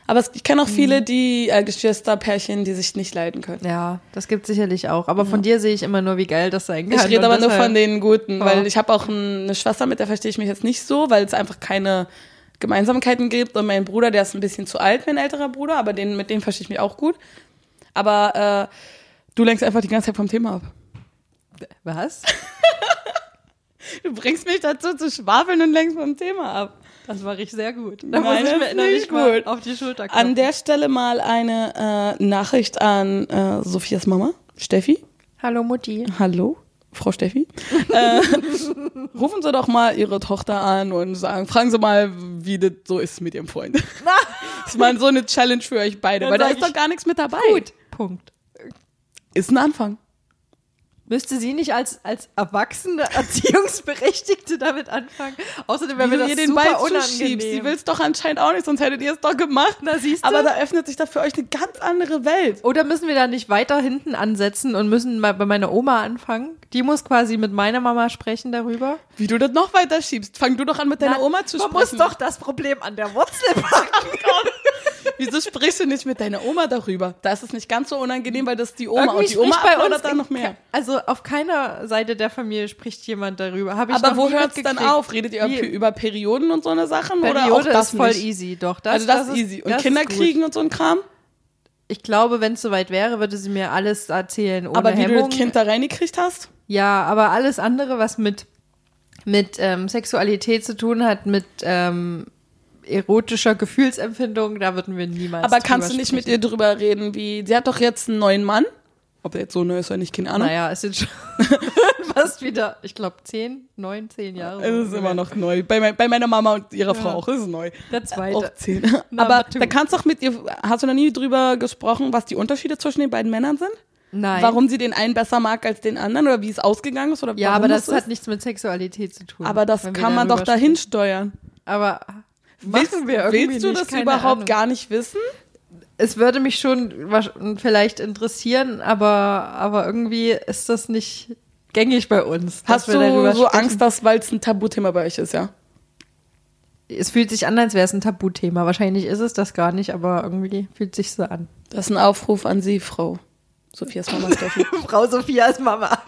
Aber es, ich kenne auch viele, die äh, Geschwisterpärchen, die sich nicht leiden können. Ja, das gibt sicherlich auch. Aber von dir sehe ich immer nur, wie geil das sein kann. Ich rede aber nur von den Guten, Ja. weil ich habe auch ein, eine Schwester, mit der verstehe ich mich jetzt nicht so, weil es einfach keine Gemeinsamkeiten gibt. Und mein Bruder, der ist ein bisschen zu alt, mein älterer Bruder, aber den, mit dem verstehe ich mich auch gut. Aber äh, du lenkst einfach die ganze Zeit vom Thema ab. Was? Du bringst mich dazu zu schwafeln und lenkst vom Thema ab. Das mache ich sehr gut. Da Nein, muss ich mir nicht gut. auf die Schulter klopfen. An der Stelle mal eine äh, Nachricht an äh, Sophias Mama, Steffi. Hallo Mutti. Hallo, Frau Steffi. äh, rufen Sie doch mal Ihre Tochter an und sagen, fragen Sie mal, wie das so ist mit Ihrem Freund. das ist mal so eine Challenge für euch beide, Dann weil da ist doch gar nichts mit dabei. Gut. Punkt. Ist ein Anfang. Müsste sie nicht als, als erwachsene Erziehungsberechtigte damit anfangen? Außerdem wäre mir du das ihr den super Ball unangenehm. Sie will es doch anscheinend auch nicht, sonst hättet ihr es doch gemacht. Na, siehst du? Aber da öffnet sich da für euch eine ganz andere Welt. Oder müssen wir da nicht weiter hinten ansetzen und müssen mal bei meiner Oma anfangen? Die muss quasi mit meiner Mama sprechen darüber. Wie du das noch weiter schiebst. Fang du doch an, mit deiner Na, Oma zu man sprechen. muss doch das Problem an der Wurzel packen. Wieso sprichst du nicht mit deiner Oma darüber? Da ist es nicht ganz so unangenehm, weil das die Oma Irgendwie und die Oma bei uns dann noch mehr. Also auf keiner Seite der Familie spricht jemand darüber. Hab ich Aber wo nie hört's dann auf? Redet ihr Wie- über, Perioden und so eine Sachen oder auch Periode das ist voll nicht? easy, doch. Das, also das, ist easy. Und das Kinder kriegen und so ein Kram? Ich glaube, wenn es soweit wäre, würde sie mir alles erzählen ohne Aber wie du Hemmung. das Kind da reingekriegt hast? Ja, aber alles andere, was mit, mit ähm, Sexualität zu tun hat, mit ähm, erotischer Gefühlsempfindung, da würden wir niemals Aber kannst du nicht mit sprechen. ihr drüber reden, wie, sie hat doch jetzt einen neuen Mann. Ob der jetzt so neu ist oder nicht, keine Ahnung. Naja, es sind schon fast wieder, ich glaube, zehn, neun, zehn Jahre. Es ist immer noch neu. Bei, mein, bei meiner Mama und ihrer Frau Ja. auch ist es neu. Der Auch zweite. zehn. Na, Aber du. da kannst du doch mit ihr, hast du noch nie drüber gesprochen, was die Unterschiede zwischen den beiden Männern sind? Nein. Warum sie den einen besser mag als den anderen oder wie es ausgegangen ist oder Ja, aber das so hat nichts mit Sexualität zu tun. Aber das kann man doch dahin steuern. Aber machen wir irgendwie willst du nicht, das überhaupt Ahnung. gar nicht wissen? Es würde mich schon vielleicht interessieren, aber, aber irgendwie ist das nicht gängig bei uns. Hast du so sprechen. Angst, dass, weil es ein Tabuthema bei euch ist, ja? Es fühlt sich an, als wäre es ein Tabuthema. Wahrscheinlich ist es das gar nicht, aber irgendwie fühlt sich so an. Das ist ein Aufruf an Sie, Frau Sophias Mama Steffi. Frau Sophias Mama.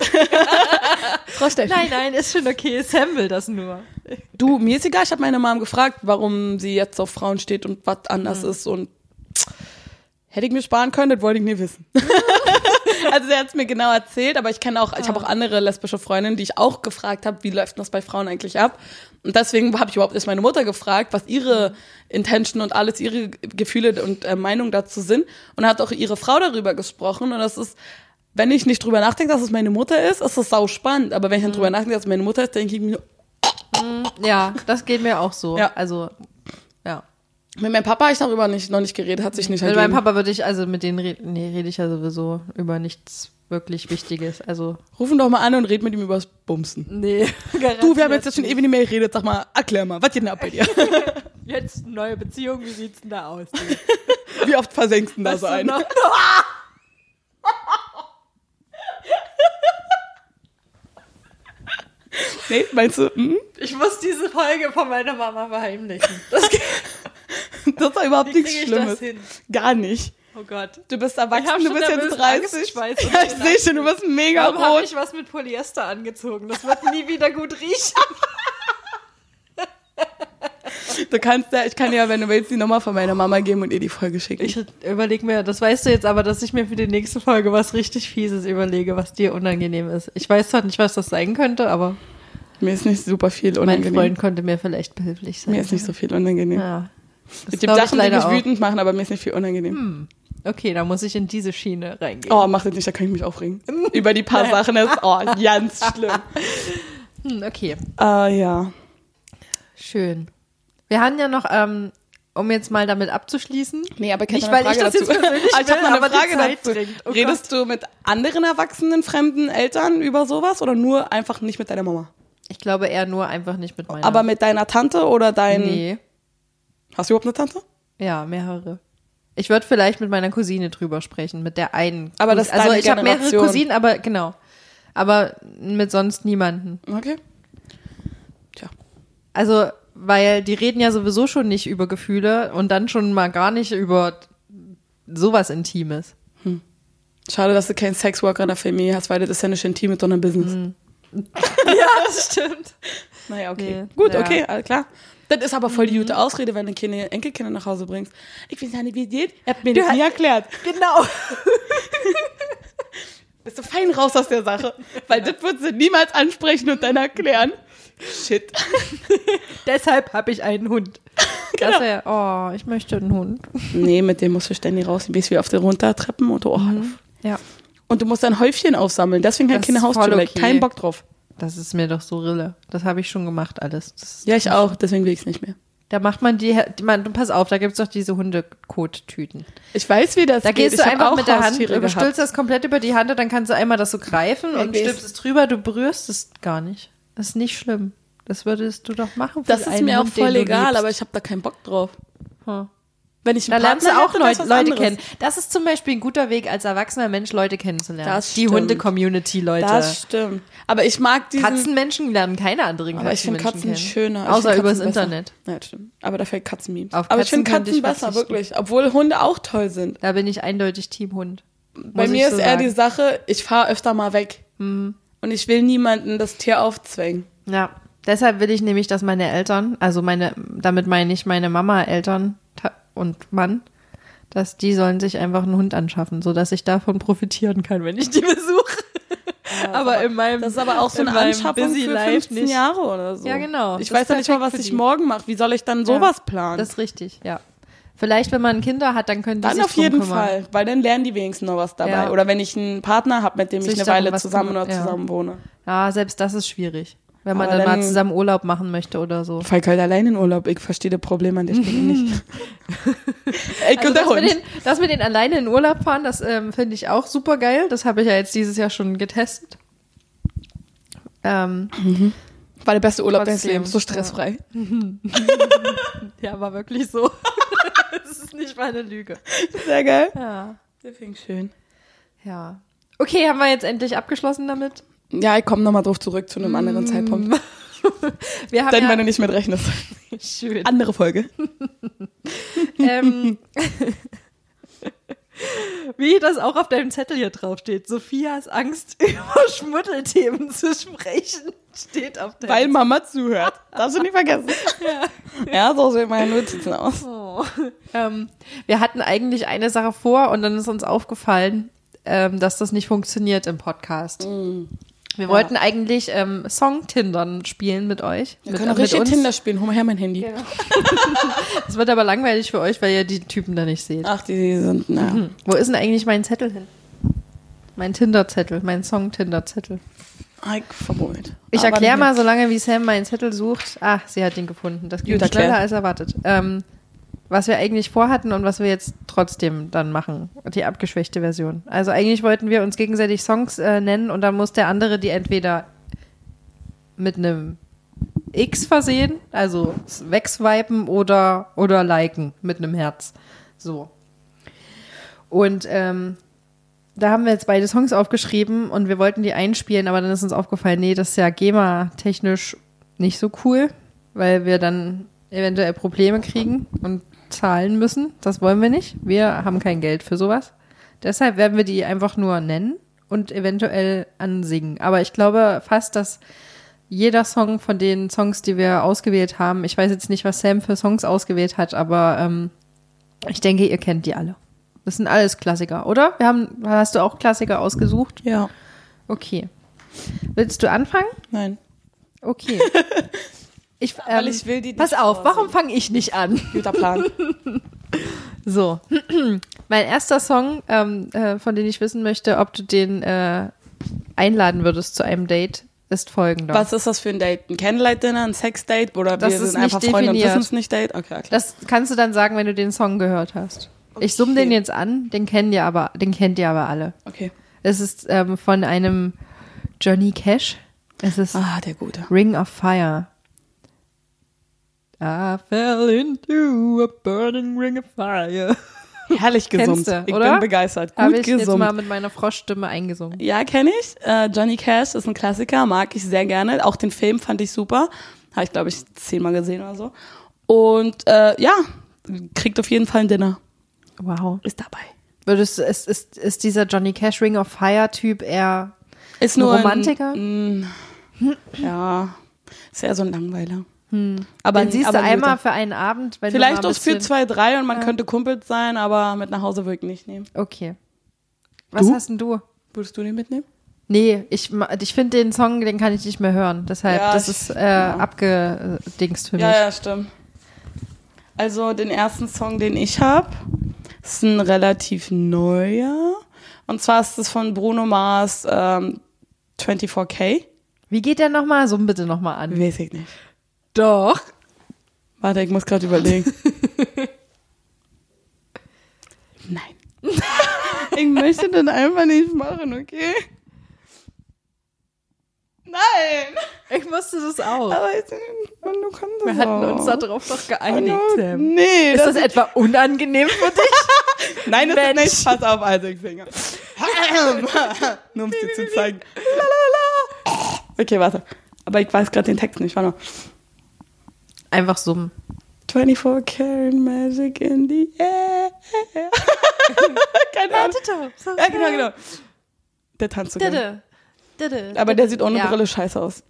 Frau Steffi. Nein, nein, ist schon okay. Sam will das nur. Du, mir ist egal, ich habe meine Mom gefragt, warum sie jetzt auf Frauen steht und was anders Mhm. ist und hätte ich mir sparen können, das wollte ich nie wissen. also sie hat es mir genau erzählt, aber ich kenne auch, ich habe auch andere lesbische Freundinnen, die ich auch gefragt habe, wie läuft das bei Frauen eigentlich ab? Und deswegen habe ich überhaupt erst meine Mutter gefragt, was ihre Intention und alles, ihre Gefühle und äh, Meinung dazu sind. Und hat auch ihre Frau darüber gesprochen. Und das ist, wenn ich nicht drüber nachdenke, dass es meine Mutter ist, ist das sau spannend. Aber wenn ich dann Mhm. drüber nachdenke, dass es meine Mutter ist, denke ich mir, Ja, das geht mir auch so. Ja. Also, ja. Mit meinem Papa habe ich darüber nicht, noch nicht geredet, hat sich nicht Mit meinem Papa würde ich, also mit denen rede nee, rede ich ja sowieso über nichts wirklich Wichtiges. Also, Ruf ihn doch mal an und red mit ihm übers Bumsen. nee. Du, wir haben jetzt schon ewig nicht mehr geredet. Sag mal, erklär mal, was geht denn ab bei dir? Jetzt neue Beziehung, wie sieht's denn da aus? Wie oft versenkst du denn da so du ein? noch- Nee, meinst du, hm? Ich muss diese Folge von meiner Mama verheimlichen. Das, das ist überhaupt wie nichts Schlimmes. Gar nicht. Oh Gott. Du bist erwachsen, du bist jetzt nervösen 30. Angstschweiß Ja, ich sehe schon, du bist mega Warum habe rot. ich was mit Polyester angezogen? Das wird nie wieder gut riechen. Du kannst ja, ich kann dir ja, wenn du willst, die Nummer von meiner Mama geben und ihr die Folge schicken. Ich überlege mir, das weißt du jetzt aber, dass ich mir für die nächste Folge was richtig Fieses überlege, was dir unangenehm ist. Ich weiß zwar nicht, was das sein könnte, aber Mir ist nicht super viel mein unangenehm. Freund konnte mir vielleicht behilflich sein. Mir ist nicht so viel unangenehm. Ja. es Das gibt glaub ich Sachen, die mich auch. wütend machen, aber mir ist nicht viel unangenehm. Okay, da muss ich in diese Schiene reingehen. Oh, mach das nicht, da kann ich mich aufregen. Über die paar Sachen ist, oh, ganz schlimm. Hm, okay, Ah, ja. schön. Wir haben ja noch, ähm, um jetzt mal damit abzuschließen, Nee, aber ich Nicht, weil ich Frage das jetzt dazu. persönlich Ah, ich habe will, eine Frage dazu. Oh Redest du mit anderen erwachsenen, fremden Eltern über sowas oder nur einfach nicht mit deiner Mama? ich glaube eher nur einfach nicht mit meiner. Aber mit deiner Tante oder dein... nee, Hast du überhaupt eine Tante? ja, mehrere. Ich würde vielleicht mit meiner Cousine drüber sprechen, mit der einen. Aber das ist also ich habe mehrere. Cousinen, aber genau. Aber mit sonst niemanden. Okay. Tja. Also, weil die reden ja sowieso schon nicht über Gefühle und dann schon mal gar nicht über sowas Intimes. Schade, dass du keinen Sexworker in der Familie hast, weil das ist ja nicht intim mit sondern Business. ja, das stimmt. Naja, okay. Nee, Gut, ja. okay, alles klar. Das ist aber voll die gute Ausrede, wenn du keine Enkelkinder nach Hause bringst. Ich weiß ja nicht, wie es geht. Ihr habt mir das Du nie hast- erklärt. Genau. Bist du fein raus aus der Sache. Weil das wird sie niemals ansprechen und dann erklären. Shit. Deshalb habe ich einen Hund. Genau. Das wär, oh, ich möchte einen Hund. Nee, mit dem musst du ständig raus. Du bist wie auf der Runtertreppen und du, oh, Ja. Und du musst ein Häufchen aufsammeln. Deswegen halt Das keine Haustür. okay. Kein Bock drauf. Das ist mir doch so Rille. Das habe ich schon gemacht alles. Ja, ich auch. Deswegen will ich es nicht mehr. Da macht man die, die man, pass auf, da gibt's doch diese Hundekottüten. Ich weiß, wie das Da geht. gehst du Ich hab einfach mit der Hand, Haustiere du gehabt. stülpst das komplett über die Hand und dann kannst du einmal das so greifen Ja, und gehst- stülpst es drüber, du berührst es gar nicht. Das ist nicht schlimm. Das würdest du doch machen. für Das ist mir auch Hund, den voll egal, aber ich habe da keinen Bock drauf. Hm. Wenn ich Da einen lernst du auch hätte, Leute, Leute kennen. Das ist zum Beispiel ein guter Weg, als erwachsener Mensch Leute kennenzulernen. Das Die. Hunde-Community, Leute. Das stimmt. Aber ich mag diesen... Katzenmenschen lernen keine anderen aber ich finde Katzen kennen. schöner. Ich Außer übers besser. Internet. Ja, stimmt. Aber da fällt Katzenmemes. Auf Aber ich Katzen finde ich Katzen besser, wirklich. Obwohl Hunde auch toll sind. Da bin ich eindeutig Teamhund. Bei Muss mir ich ist so eher sagen. die Sache, ich fahre öfter mal weg. Mhm. Und ich will niemanden das Tier aufzwängen. Ja, deshalb will ich nämlich, dass meine Eltern, also meine, damit meine ich meine Mama, Eltern und Mann, dass die sollen sich einfach einen Hund anschaffen, so dass ich davon profitieren kann, wenn ich die besuche. aber in meinem Das ist aber auch so in eine Anschaffung busy für life 15 nicht. Jahre oder so. Ja, genau. Ich weiß ja nicht mal, was ich morgen mache. Wie soll ich dann sowas planen? Das ist richtig, ja. Vielleicht, wenn man Kinder hat, dann können die dann sich auf jeden kümmern. Fall, weil dann lernen die wenigstens noch was dabei. Ja. Oder wenn ich einen Partner habe, mit dem Sich ich eine Weile zusammen oder ja. zusammen wohne. Ja, selbst das ist schwierig. Wenn man Aber dann, mal dann- zusammen Urlaub machen möchte oder so. Falk halt allein in Urlaub. Ich verstehe das Problem an der Stelle nicht. ich Also und der das, mit den, das mit den alleine in Urlaub fahren, das ähm, finde ich auch super geil. Das habe ich ja jetzt dieses Jahr schon getestet. Ähm, War der beste Urlaub deines Lebens, so stressfrei. ja, war wirklich so. das ist nicht mal eine Lüge. Sehr geil. Ja. Der fing schön. Ja. Okay, haben wir jetzt endlich abgeschlossen damit? Ja, ich komme nochmal drauf zurück zu einem anderen Mm. Zeitpunkt. Wir haben Denn ja, wenn du nicht mit rechnest. schön. Andere Folge. ähm, wie das auch auf deinem Zettel hier drauf steht. Sophias Angst, über Schmuddelthemen zu sprechen, steht auf deinem Weil Mama zuhört. Darfst du nicht vergessen. Ja, ja so sehen meine Notizen aus. Oh. Ähm, wir hatten eigentlich eine Sache vor und dann ist uns aufgefallen, ähm, dass das nicht funktioniert im Podcast. Wir wollten eigentlich ähm, Song-Tindern spielen mit euch. Wir mit, können auch richtig uns. Tinder spielen. Hol mal her mein Handy. Das wird aber langweilig für euch, weil ihr die Typen da nicht seht. Ach, die sind, na. Hm. Wo ist denn eigentlich mein Zettel hin? Mein Tinder-Zettel, mein Song-Tinder-Zettel. Ich verbummelt. Ich erkläre mal, solange wie Sam meinen Zettel sucht. Ah, sie hat ihn gefunden. Das erklär. schneller als erwartet. Ähm, was wir eigentlich vorhatten und was wir jetzt trotzdem dann machen. Die abgeschwächte Version. Also eigentlich wollten wir uns gegenseitig Songs äh, nennen und dann muss der andere die entweder mit einem X versehen, also wegswipen oder, oder liken mit einem Herz. So. Und ähm, da haben wir jetzt beide Songs aufgeschrieben und wir wollten die einspielen, aber dann ist uns aufgefallen, nee, das ist ja GEMA-technisch nicht so cool, weil wir dann eventuell Probleme kriegen und zahlen müssen. Das wollen wir nicht. Wir haben kein Geld für sowas. Deshalb werden wir die einfach nur nennen und eventuell ansingen. Aber ich glaube fast, dass jeder Song von den Songs, die wir ausgewählt haben, ich weiß jetzt nicht, was Sam für Songs ausgewählt hat, aber ähm, ich denke, ihr kennt die alle. Das sind alles Klassiker, oder? Wir haben, hast du auch Klassiker ausgesucht? Ja. Okay. Willst du anfangen? Nein. Okay. Ich, Weil ähm, ich will die pass auf, warum fange ich nicht an? Guter Plan. So. mein erster Song, ähm, äh, von dem ich wissen möchte, ob du den äh, einladen würdest zu einem Date, ist folgender. Was ist das für ein Date? Ein Candlelight-Dinner, ein Sex-Date oder Das wir ist sind einfach Freunde und wissen es nicht Date? Okay, okay. Das kannst du dann sagen, wenn du den Song gehört hast. Ich summe Okay. den jetzt an, den kennen ihr aber, den kennt ihr aber alle. okay. Es ist ähm, von einem Johnny Cash. Es ist Ah, der Gute. Ring of Fire. I fell into a burning ring of fire. Herrlich gesummt. Kennst du, ich oder? bin begeistert. Gut Habe ich jetzt gesummt. mal mit meiner Froschstimme eingesungen. Ja, kenne ich. Äh, Johnny Cash ist ein Klassiker, mag ich sehr gerne. Auch den Film fand ich super. Habe ich, glaube ich, zehnmal gesehen oder so. Und äh, ja, kriegt auf jeden Fall ein Dinner. Wow. Ist dabei. Würdest ist, ist, ist dieser Johnny Cash Ring of Fire Typ eher Ist Ein nur Romantiker? Ein, mm, ja, ist eher so ein Langweiler. Aber, den siehst aber du ein einmal für einen Abend, wenn Vielleicht du mal auch ein für bisschen, zwei, drei und man könnte Kumpels sein, aber mit nach Hause würde ich nicht nehmen. Okay. Was Du? hast denn du? Würdest du den mitnehmen? Nee, ich, ich finde den Song, den kann ich nicht mehr hören. Deshalb, Ja, das ich- ist äh, abgedingst für Ja, mich. ja, stimmt. Also den ersten Song, den ich habe, ist ein relativ neuer. Und zwar ist es von Bruno Mars ähm, 24K. Wie geht der nochmal? Summ bitte nochmal an. Weiß ich nicht. Doch. Warte, ich muss gerade überlegen. Nein. ich möchte das einfach nicht machen, okay? Nein! Ich musste das auch. Aber ich, du kannst Wir hatten auch. uns darauf doch geeinigt, Hallo? Sam. Nee, Ist das etwa unangenehm für dich? Nein, das Mensch. ist nicht. Pass auf, also ich singe. Nur um es dir zu zeigen. Okay, warte. Aber ich weiß gerade den Text nicht. Warte mal. Einfach summen. 24 Karat Magic in the air. Keine Ahnung. Ja, genau, genau. Der tanzt so gerne. Didde. Didde. Aber der sieht ohne Ja. Brille scheiße aus.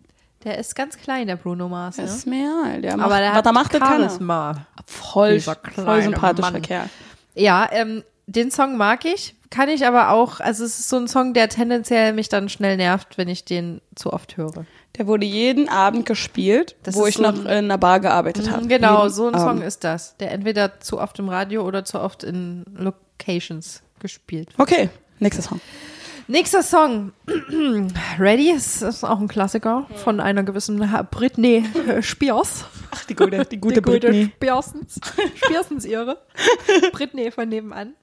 Der ist ganz klein, der Bruno Mars. Der Ne? ist mehr. Der macht, Aber der was hat er macht, der kann er. Charisma. Voll, voll sympathischer Mann. Kerl. Ja, ähm, den Song mag ich. Kann ich aber auch, also es ist so ein Song, der tendenziell mich dann schnell nervt, wenn ich den zu oft höre. Der wurde jeden Abend gespielt, Das wo ich so noch in einer Bar gearbeitet habe. Genau, Jeden so ein Song Abend. ist das, der entweder zu oft im Radio oder zu oft in Locations gespielt wird. Okay, nächster Song. Nächster Song. Ready ist, ist auch ein Klassiker von einer gewissen Britney äh, Spears. Ach, die gute, die gute Die gute Britney. Spearsens. Spearsens ihre. Britney von nebenan.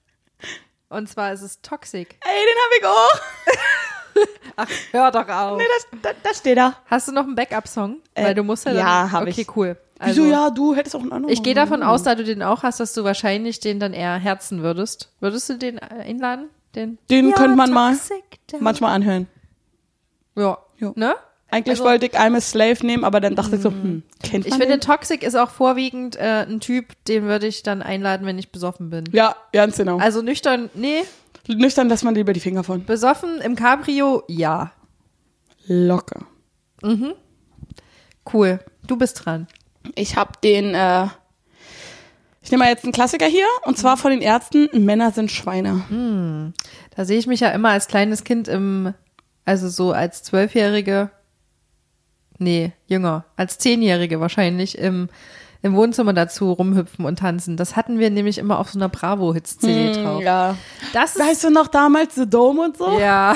Und zwar ist es Toxic. Ey, den hab ich auch. Ach, hör doch auf. Nee, das, das, das steht da. Hast du noch einen Backup-Song? Äh, Weil du musst ja dann, ja, hab Okay, ich. cool. Also, Wieso ja, du hättest auch einen anderen. Ich gehe davon aus, da du den auch hast, dass du wahrscheinlich den dann eher herzen würdest. Würdest du den äh, einladen? Den, Den könnte man mal manchmal anhören. Ja. Jo. Ne? Eigentlich Also- wollte ich I'm a Slave nehmen, aber dann dachte ich so, hm, kennt Ich man finde, den? Toxic ist auch vorwiegend äh, ein Typ, den würde ich dann einladen, wenn ich besoffen bin. Ja, ganz genau. Also nüchtern, nee. Nüchtern lässt man lieber die Finger von. Besoffen im Cabrio, ja. Locker. Cool. Du bist dran. Ich habe den, äh, ich nehme mal jetzt einen Klassiker hier, und zwar von den Ärzten, Männer sind Schweine. Da sehe ich mich ja immer als kleines Kind im, also so als Zwölfjährige, nee, jünger, als Zehnjährige wahrscheinlich im, im Wohnzimmer dazu rumhüpfen und tanzen. Das hatten wir nämlich immer auf so einer Bravo-Hits-CD drauf. Hm, Ja. Das ist, Weißt du noch damals The Dome und so? ja.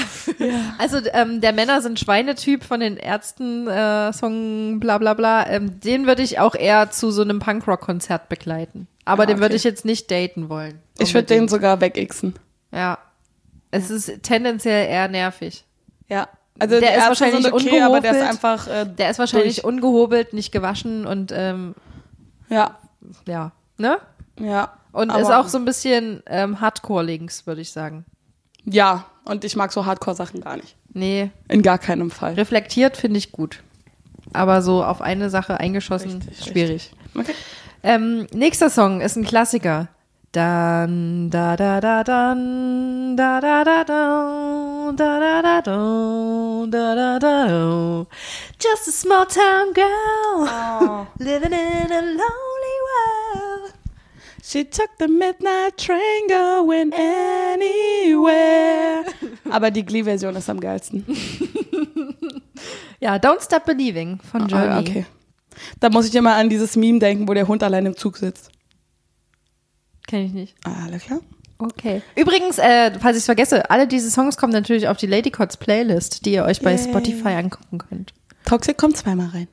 Also ähm, der Männer sind Schweinetyp von den Ärzten äh, Song bla bla bla. Ähm, den würde ich auch eher zu so einem Punkrock-Konzert begleiten. Aber Ah, den würde ich jetzt nicht daten wollen. Ich würde den Unbedingt. sogar wegixen. Ja. Es ist tendenziell eher nervig. Ja. Also Der ist wahrscheinlich sind okay, aber der ist ungehobelt. einfach äh, Der ist wahrscheinlich durch. ungehobelt, nicht gewaschen und ähm, Ja, ja, ne? ja. Und ist auch so ein bisschen ähm, Hardcore-Links, würde ich sagen. Ja, und ich mag so Hardcore-Sachen gar nicht. Nee, In gar keinem Fall. reflektiert finde ich gut. Aber so auf eine Sache eingeschossen, Richtig, schwierig. Okay. Ähm, nächster Song ist ein Klassiker. Dann, da, da, da, dann, da, da, da, da, da, da, da, da, da, da, da. Just a small town girl, living in a lonely world. She took the midnight train going anywhere. Aber die Glee-Version ist am geilsten. Ja, Don't Stop Believing von Journey. Ah, okay. Da muss ich immer an dieses Meme denken, wo der Hund allein im Zug sitzt. Kenn ich nicht. Ah, Alles klar. Okay. Übrigens, äh, falls ich es vergesse, alle diese Songs kommen natürlich auf die Ladycots Playlist, die ihr euch bei Yay. Spotify angucken könnt. Toxic kommt zweimal rein.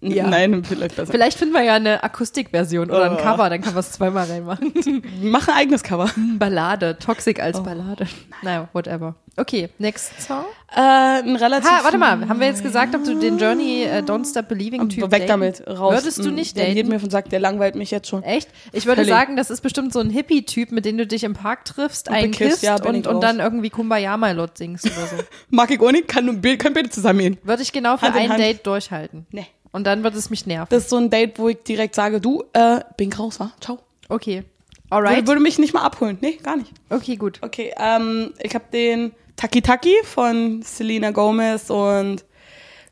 Ja. Nein, vielleicht besser. Vielleicht finden wir ja eine Akustikversion oder ein Oh. Cover, dann können wir es zweimal reinmachen. Mach ein eigenes Cover. Ballade, Toxic Oh. als Ballade. Naja, whatever. Okay, next Song. Äh, ein relativ. Ha, warte mal, haben wir jetzt gesagt, ob du den Journey äh, Don't Stop Believing Typ Weg daten- damit, raus. Würdest du Mm, nicht Der geht daten? mir von sagt, der langweilt mich jetzt schon. Echt? Ich würde Völlig. sagen, das ist bestimmt so ein Hippie-Typ, mit dem du dich im Park triffst, einen bekifft, kisst ja, und, und dann irgendwie Kumbaya My Lot singst oder so. Mag ich auch nicht, kann, können beide zusammen gehen. Würde ich genau für Hand ein Hand. Date durchhalten. Nee. Und dann wird es mich nerven. Das ist so ein Date, wo ich direkt sage, du, äh, bin raus, wa? Ciao. Okay. Würde, Alright. würde mich nicht mal abholen. Nee, gar nicht. Okay, gut. Okay, ähm, ich habe den Taki Taki von Selena Gomez und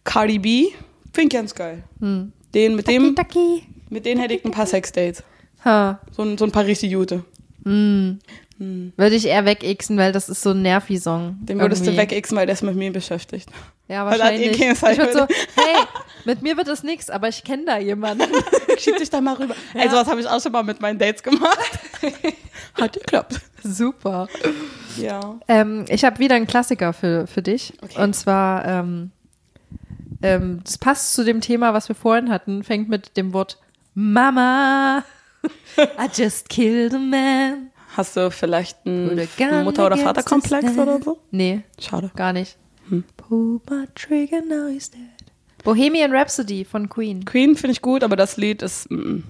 Cardi B. Finde ich ganz geil. Den, mit dem, Taki. mit denen hätte ich ein paar Sexdates. Ha. So, ein- so ein paar richtig gute. Würde ich eher wegixen, weil das ist so ein Nervi-Song. Den würdest irgendwie. du wegixen, weil der ist mit mir beschäftigt. Ja, eh wahrscheinlich. Ich würde so, hey, mit mir wird das nix, aber ich kenne da jemanden. Schieb dich da mal rüber. Ey, sowas habe ich auch schon mal mit meinen Dates gemacht. Hat geklappt. Super. Ja. Ähm, ich habe wieder einen Klassiker für, für dich. Okay. Und zwar, ähm, ähm, das passt zu dem Thema, was wir vorhin hatten, fängt mit dem Wort Mama. I just killed a man. Hast du vielleicht einen Mutter- oder Vaterkomplex oder so? Nee, Schade. gar nicht. Hm. Pull my trigger, now he's dead. Bohemian Rhapsody von Queen. Queen finde ich gut, aber das Lied ist. Mm.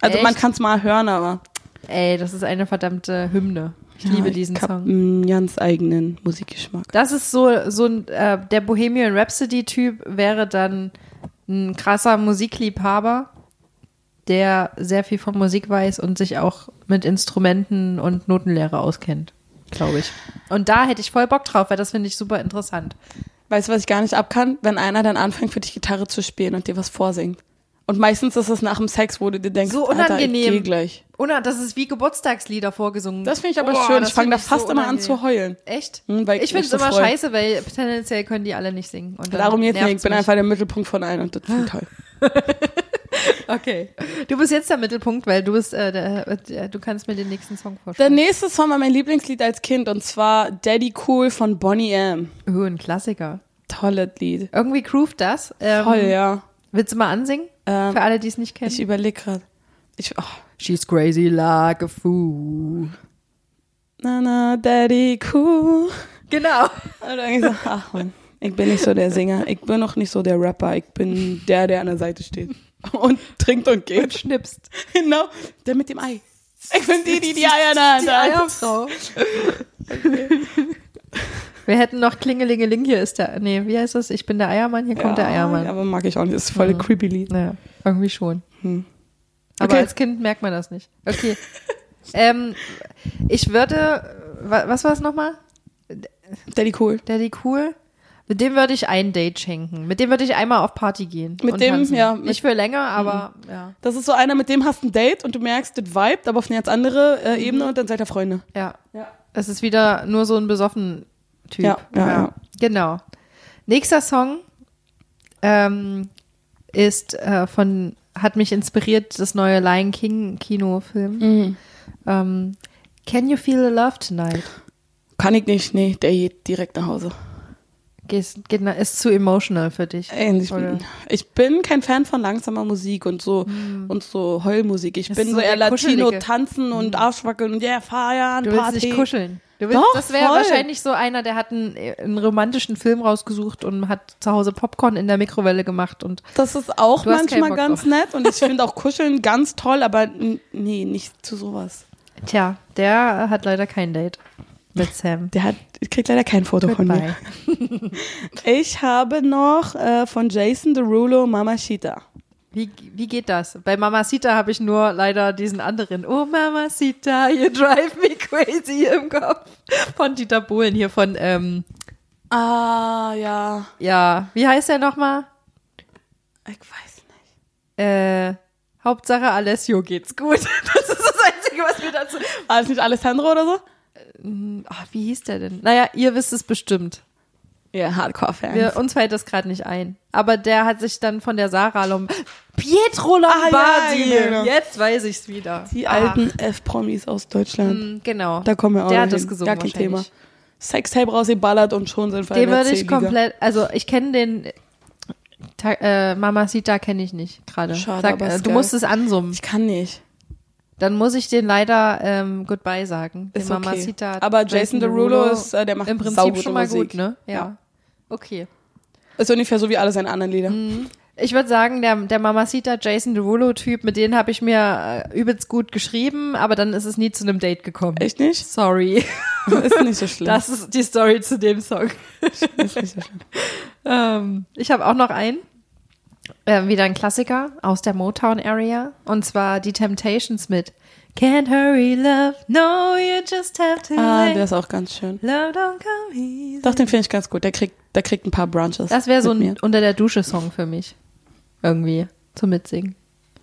Also Echt? man kann es mal hören, aber. Ey, das ist eine verdammte Hymne. Ich liebe diesen ich hab Song. einen ganz eigenen Musikgeschmack. Das ist so, so ein, äh, der Bohemian Rhapsody-Typ wäre dann ein krasser Musikliebhaber, der sehr viel von Musik weiß und sich auch mit Instrumenten und Notenlehre auskennt, glaube ich. Und da hätte ich voll Bock drauf, weil das finde ich super interessant. Weißt du, was ich gar nicht abkann? Wenn einer dann anfängt, für dich Gitarre zu spielen und dir was vorsingt. Und meistens ist es nach dem Sex, wo du dir denkst, So Alter, ich unangenehm. geh gleich. Oder das ist wie Geburtstagslieder vorgesungen. Das finde ich aber Boah, schön. Ich fange da fast so immer an unangenehm. zu heulen. Echt? Hm, ich finde es immer freu. scheiße, weil tendenziell können die alle nicht singen. Darum jetzt nicht. Ich bin einfach der Mittelpunkt von allen und das finde ich toll. Okay. Du bist jetzt der Mittelpunkt, weil du bist, äh, der, der, du kannst mir den nächsten Song Der vorstellen. nächste Song war mein Lieblingslied als Kind und zwar Daddy Cool von Bonnie M. Oh, ein Klassiker. Tolles Lied. Irgendwie groovt das. Ähm, Toll, ja. Willst du mal ansingen? Ähm, Für alle, die es nicht kennen. Ich überlege gerade. Ich, oh. She's crazy like a fool. Na, na, Daddy Cool. Genau. Und dann ich so, ach man, ich bin nicht so der Sänger. Ich bin noch nicht so der Rapper. Ich bin der, der an der Seite steht. Und trinkt und geht. Schnipst. Genau. Der mit dem Ei. Ich bin die, die die Eier in der Hand Die hat. Eierfrau. Wir hätten noch Klingelingeling, hier ist der, nee, wie heißt das? Ich bin der Eiermann, hier kommt der Eiermann. Aber mag ich auch nicht. Das ist voll ein creepy Lied. Ja, irgendwie schon. Hm. Aber Okay. als Kind merkt man das nicht. Okay. ähm, ich würde, wa- was war es nochmal? Daddy Cool. Daddy Cool? Mit dem würde ich ein Date schenken. Mit dem würde ich einmal auf Party gehen. Mit dem, tanzen. ja, mit- Mhm. Nicht für länger, aber ja. Das ist so einer, mit dem hast du ein Date und du merkst, das vibet, aber auf eine ganz andere äh, Ebene und dann seid ihr Freunde. Ja. Ja. Es ist wieder nur so ein besoffen Typ. Ja, ja, ja. Genau. Nächster Song ähm, ist äh, von, hat mich inspiriert, das neue Lion King Kinofilm. Mhm. Ähm, Can You Feel the Love Tonight? Kann ich nicht, nee, der geht direkt nach Hause. Geht, na- ist zu emotional für dich. Ich, ich bin kein Fan von langsamer Musik und so und so Heulmusik. Ich Das bin so eher Latino, tanzen und Arschwackeln und yeah, feiern, Du willst Party. nicht kuscheln. Du willst, Doch, das wäre wahrscheinlich so einer, der hat einen, einen romantischen Film rausgesucht und hat zu Hause Popcorn in der Mikrowelle gemacht und Das ist auch manchmal ganz nett und ich finde auch Kuscheln ganz toll, aber nee, nicht zu sowas. tja, der hat leider kein Date mit Sam. Der hat, kriegt leider kein Foto von mir. Goodbye. Ich habe noch äh, von Jason Derulo Mamacita. Wie, wie geht das? Bei Mamacita habe ich nur leider diesen anderen. Oh Mamacita, you drive me crazy im Kopf. Von Dieter Bohlen hier von, ähm, Ah, ja. ja, wie heißt der nochmal? Ich weiß nicht. Äh, Hauptsache Alessio geht's gut. Das ist das Einzige, was mir dazu. War das nicht Alessandro oder so? Ach, wie hieß der denn? Naja, ihr wisst es bestimmt. Ja, Hardcore-Fans. Uns fällt das gerade nicht ein. Aber der hat sich dann von der Sarah Lom Pietro Ah, Lombardi. ja, genau. Jetzt weiß ich's wieder. Die Ah, alten F-Promis aus Deutschland. mm, Genau. Da kommen wir auch Der hat das gesungen Gar kein Thema. Sextape rausgeballert und schon sind wir Den würde ich komplett, also ich kenne den Ta äh, Mamacita kenne ich nicht gerade. Schade, Sag, aber äh, Du musst es ansummen. Ich kann nicht. Dann muss ich den leider ähm, Goodbye sagen. Den Ist okay. Mamacita. Aber Jason Derulo ist, äh, der macht im Prinzip schon mal Musik. gut, ne? Ja. Ja. Okay. Ist ungefähr so wie alle seine anderen Lieder. Ich würde sagen, der, der Mamacita Jason Derulo-Typ, mit denen habe ich mir äh, übelst gut geschrieben, aber dann ist es nie zu einem Date gekommen. Echt nicht? Sorry. Ist nicht so schlimm. Das ist die Story zu dem Song. ist nicht so schlimm. Ähm, ich habe auch noch einen. Ähm, wieder ein Klassiker aus der Motown-Area. Und zwar die Temptations mit Can't hurry, love. No, you just have to Ah, der ist auch ganz schön. Love don't come easy. Doch, den finde ich ganz gut. Der kriegt, der kriegt ein paar Brunches. Das wäre so ein mir. unter der Dusche-Song für mich. Irgendwie. Zum Mitsingen.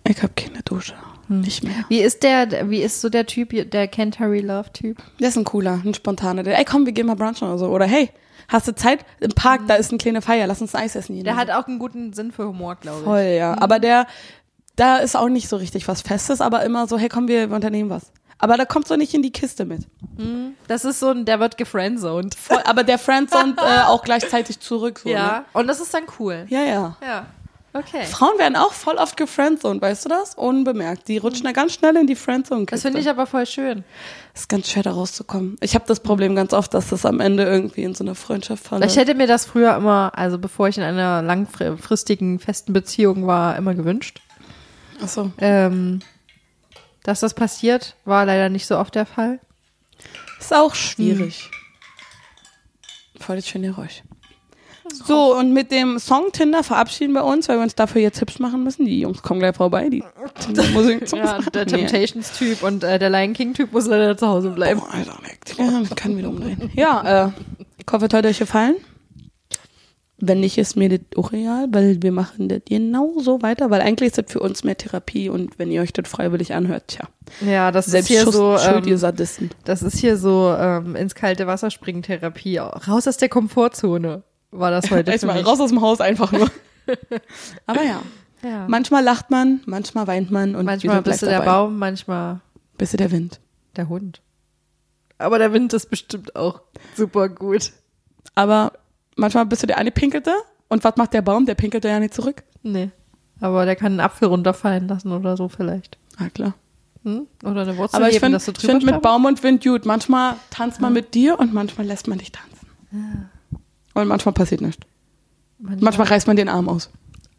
Ich habe keine Dusche. Hm. Nicht mehr. Wie ist der, wie ist so der Typ, der Can't hurry, love Typ? Der ist ein cooler, ein spontaner. Der, ey, komm, wir gehen mal brunchen oder so. Oder hey, hast du Zeit? Im Park, da ist eine kleine Feier, lass uns ein Eis essen. Der hat auch einen guten Sinn für Humor, glaube ich. Voll, ja. Aber der, da ist auch nicht so richtig was Festes, aber immer so, hey, komm, wir unternehmen was. Aber da kommt so nicht in die Kiste mit. Das ist so ein, der wird gefriendzoned. Voll, aber der Friendzone äh, auch gleichzeitig zurück. So, Ja. Ne? Und das ist dann cool. Ja, ja. Ja. Okay. Frauen werden auch voll oft gefriendzoned, weißt du das? Unbemerkt. Die rutschen da ganz schnell in die Friendzone. Das finde ich aber voll schön. ist ganz schwer da rauszukommen. Ich habe das Problem ganz oft, dass das am Ende irgendwie in so eine Freundschaft falle. Ich hätte mir das früher immer, also bevor ich in einer langfristigen, festen Beziehung war, immer gewünscht. Achso. Ähm, dass das passiert, war leider nicht so oft der Fall. Ist auch schwierig. Voll das schöne Geräusch. So, und mit dem Song Tinder verabschieden wir uns, weil wir uns dafür jetzt hübsch machen müssen. Die Jungs kommen gleich vorbei, die zum Ja, der Temptations-Typ und äh, der Lion King-Typ muss leider zu Hause bleiben. Boah, Alter. Ja, ich kann wieder umdrehen. Ja, äh, ich hoffe, es hat euch gefallen. Wenn nicht, ist mir das auch real, weil wir machen das genauso weiter, weil eigentlich ist das für uns mehr Therapie und wenn ihr euch das freiwillig anhört, tja, Ja, das selbst ist hier Schuss, so, schuld, ihr ähm, Sadisten. das ist hier so ähm, ins kalte Wasser springen Therapie. Raus aus der Komfortzone war das heute Erstmal raus aus dem Haus einfach nur. Aber ja, Ja. manchmal lacht man, manchmal weint man und manchmal bist du der dabei. Baum, manchmal Bist du der Wind. der Hund. Aber der Wind ist bestimmt auch super gut. Aber manchmal bist du der eine Pinkelte und was macht der Baum? Der pinkelt ja nicht zurück. Nee. Aber der kann einen Apfel runterfallen lassen oder so vielleicht. Ah, klar. Hm? Oder eine Wurzel Aber ich finde find mit. Baum und Wind gut. Manchmal tanzt man mit dir und manchmal lässt man dich tanzen. Und manchmal passiert nichts. Manchmal reißt man den Arm aus.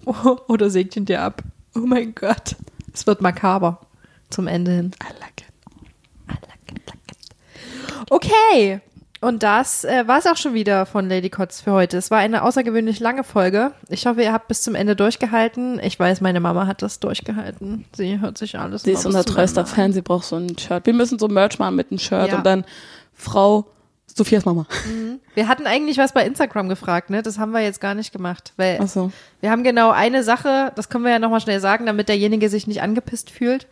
Oder sägt ihn dir ab. Oh mein Gott. Es wird makaber zum Ende hin. I like it. Okay. Und das äh, war es auch schon wieder von Lady Kotz für heute. Es war eine außergewöhnlich lange Folge. Ich hoffe, ihr habt bis zum Ende durchgehalten. Ich weiß, meine Mama hat das durchgehalten. Sie hört sich alles Sie immer ist unser treuster an. Fan. Sie braucht so ein Shirt. Wir müssen so Merch machen mit einem Shirt Ja. und dann Frau Sophias Mama. Wir hatten eigentlich was bei Instagram gefragt, ne? Das haben wir jetzt gar nicht gemacht, weil so. wir haben genau eine Sache, das können wir ja nochmal schnell sagen, damit derjenige sich nicht angepisst fühlt.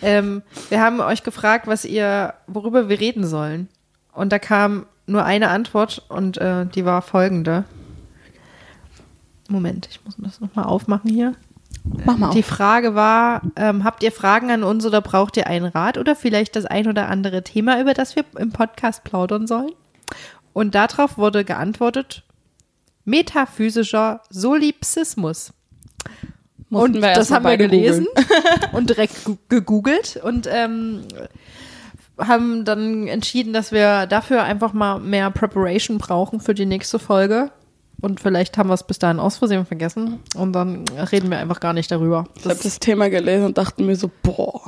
Ähm, wir haben euch gefragt, was ihr, worüber wir reden sollen. Und da kam nur eine Antwort und äh, die war folgende. Moment, ich muss das nochmal aufmachen hier. Mach mal Die auf. Frage war, ähm, habt ihr Fragen an uns oder braucht ihr einen Rat oder vielleicht das ein oder andere Thema, über das wir im Podcast plaudern sollen? Und darauf wurde geantwortet, metaphysischer Solipsismus. Mussten und das haben wir gelesen und direkt gegoogelt und ähm, haben dann entschieden, dass wir dafür einfach mal mehr Preparation brauchen für die nächste Folge. Und vielleicht haben wir es bis dahin aus Versehen vergessen und dann reden wir einfach gar nicht darüber. Ich habe das Thema gelesen und dachte mir so, boah,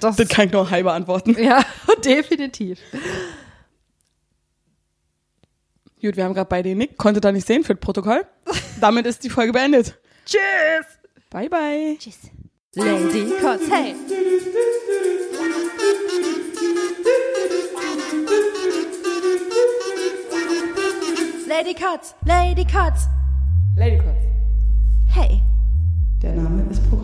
das, das kann ich nur halb beantworten. ja, definitiv. Gut, wir haben gerade beide Nick, konnte da nicht sehen für das Protokoll. Damit ist die Folge beendet. Tschüss! Bye, bye. Lady Kotz, hey! Lady Kotz, Lady Kotz, Lady Kotz. hey! Der Name ist Programm.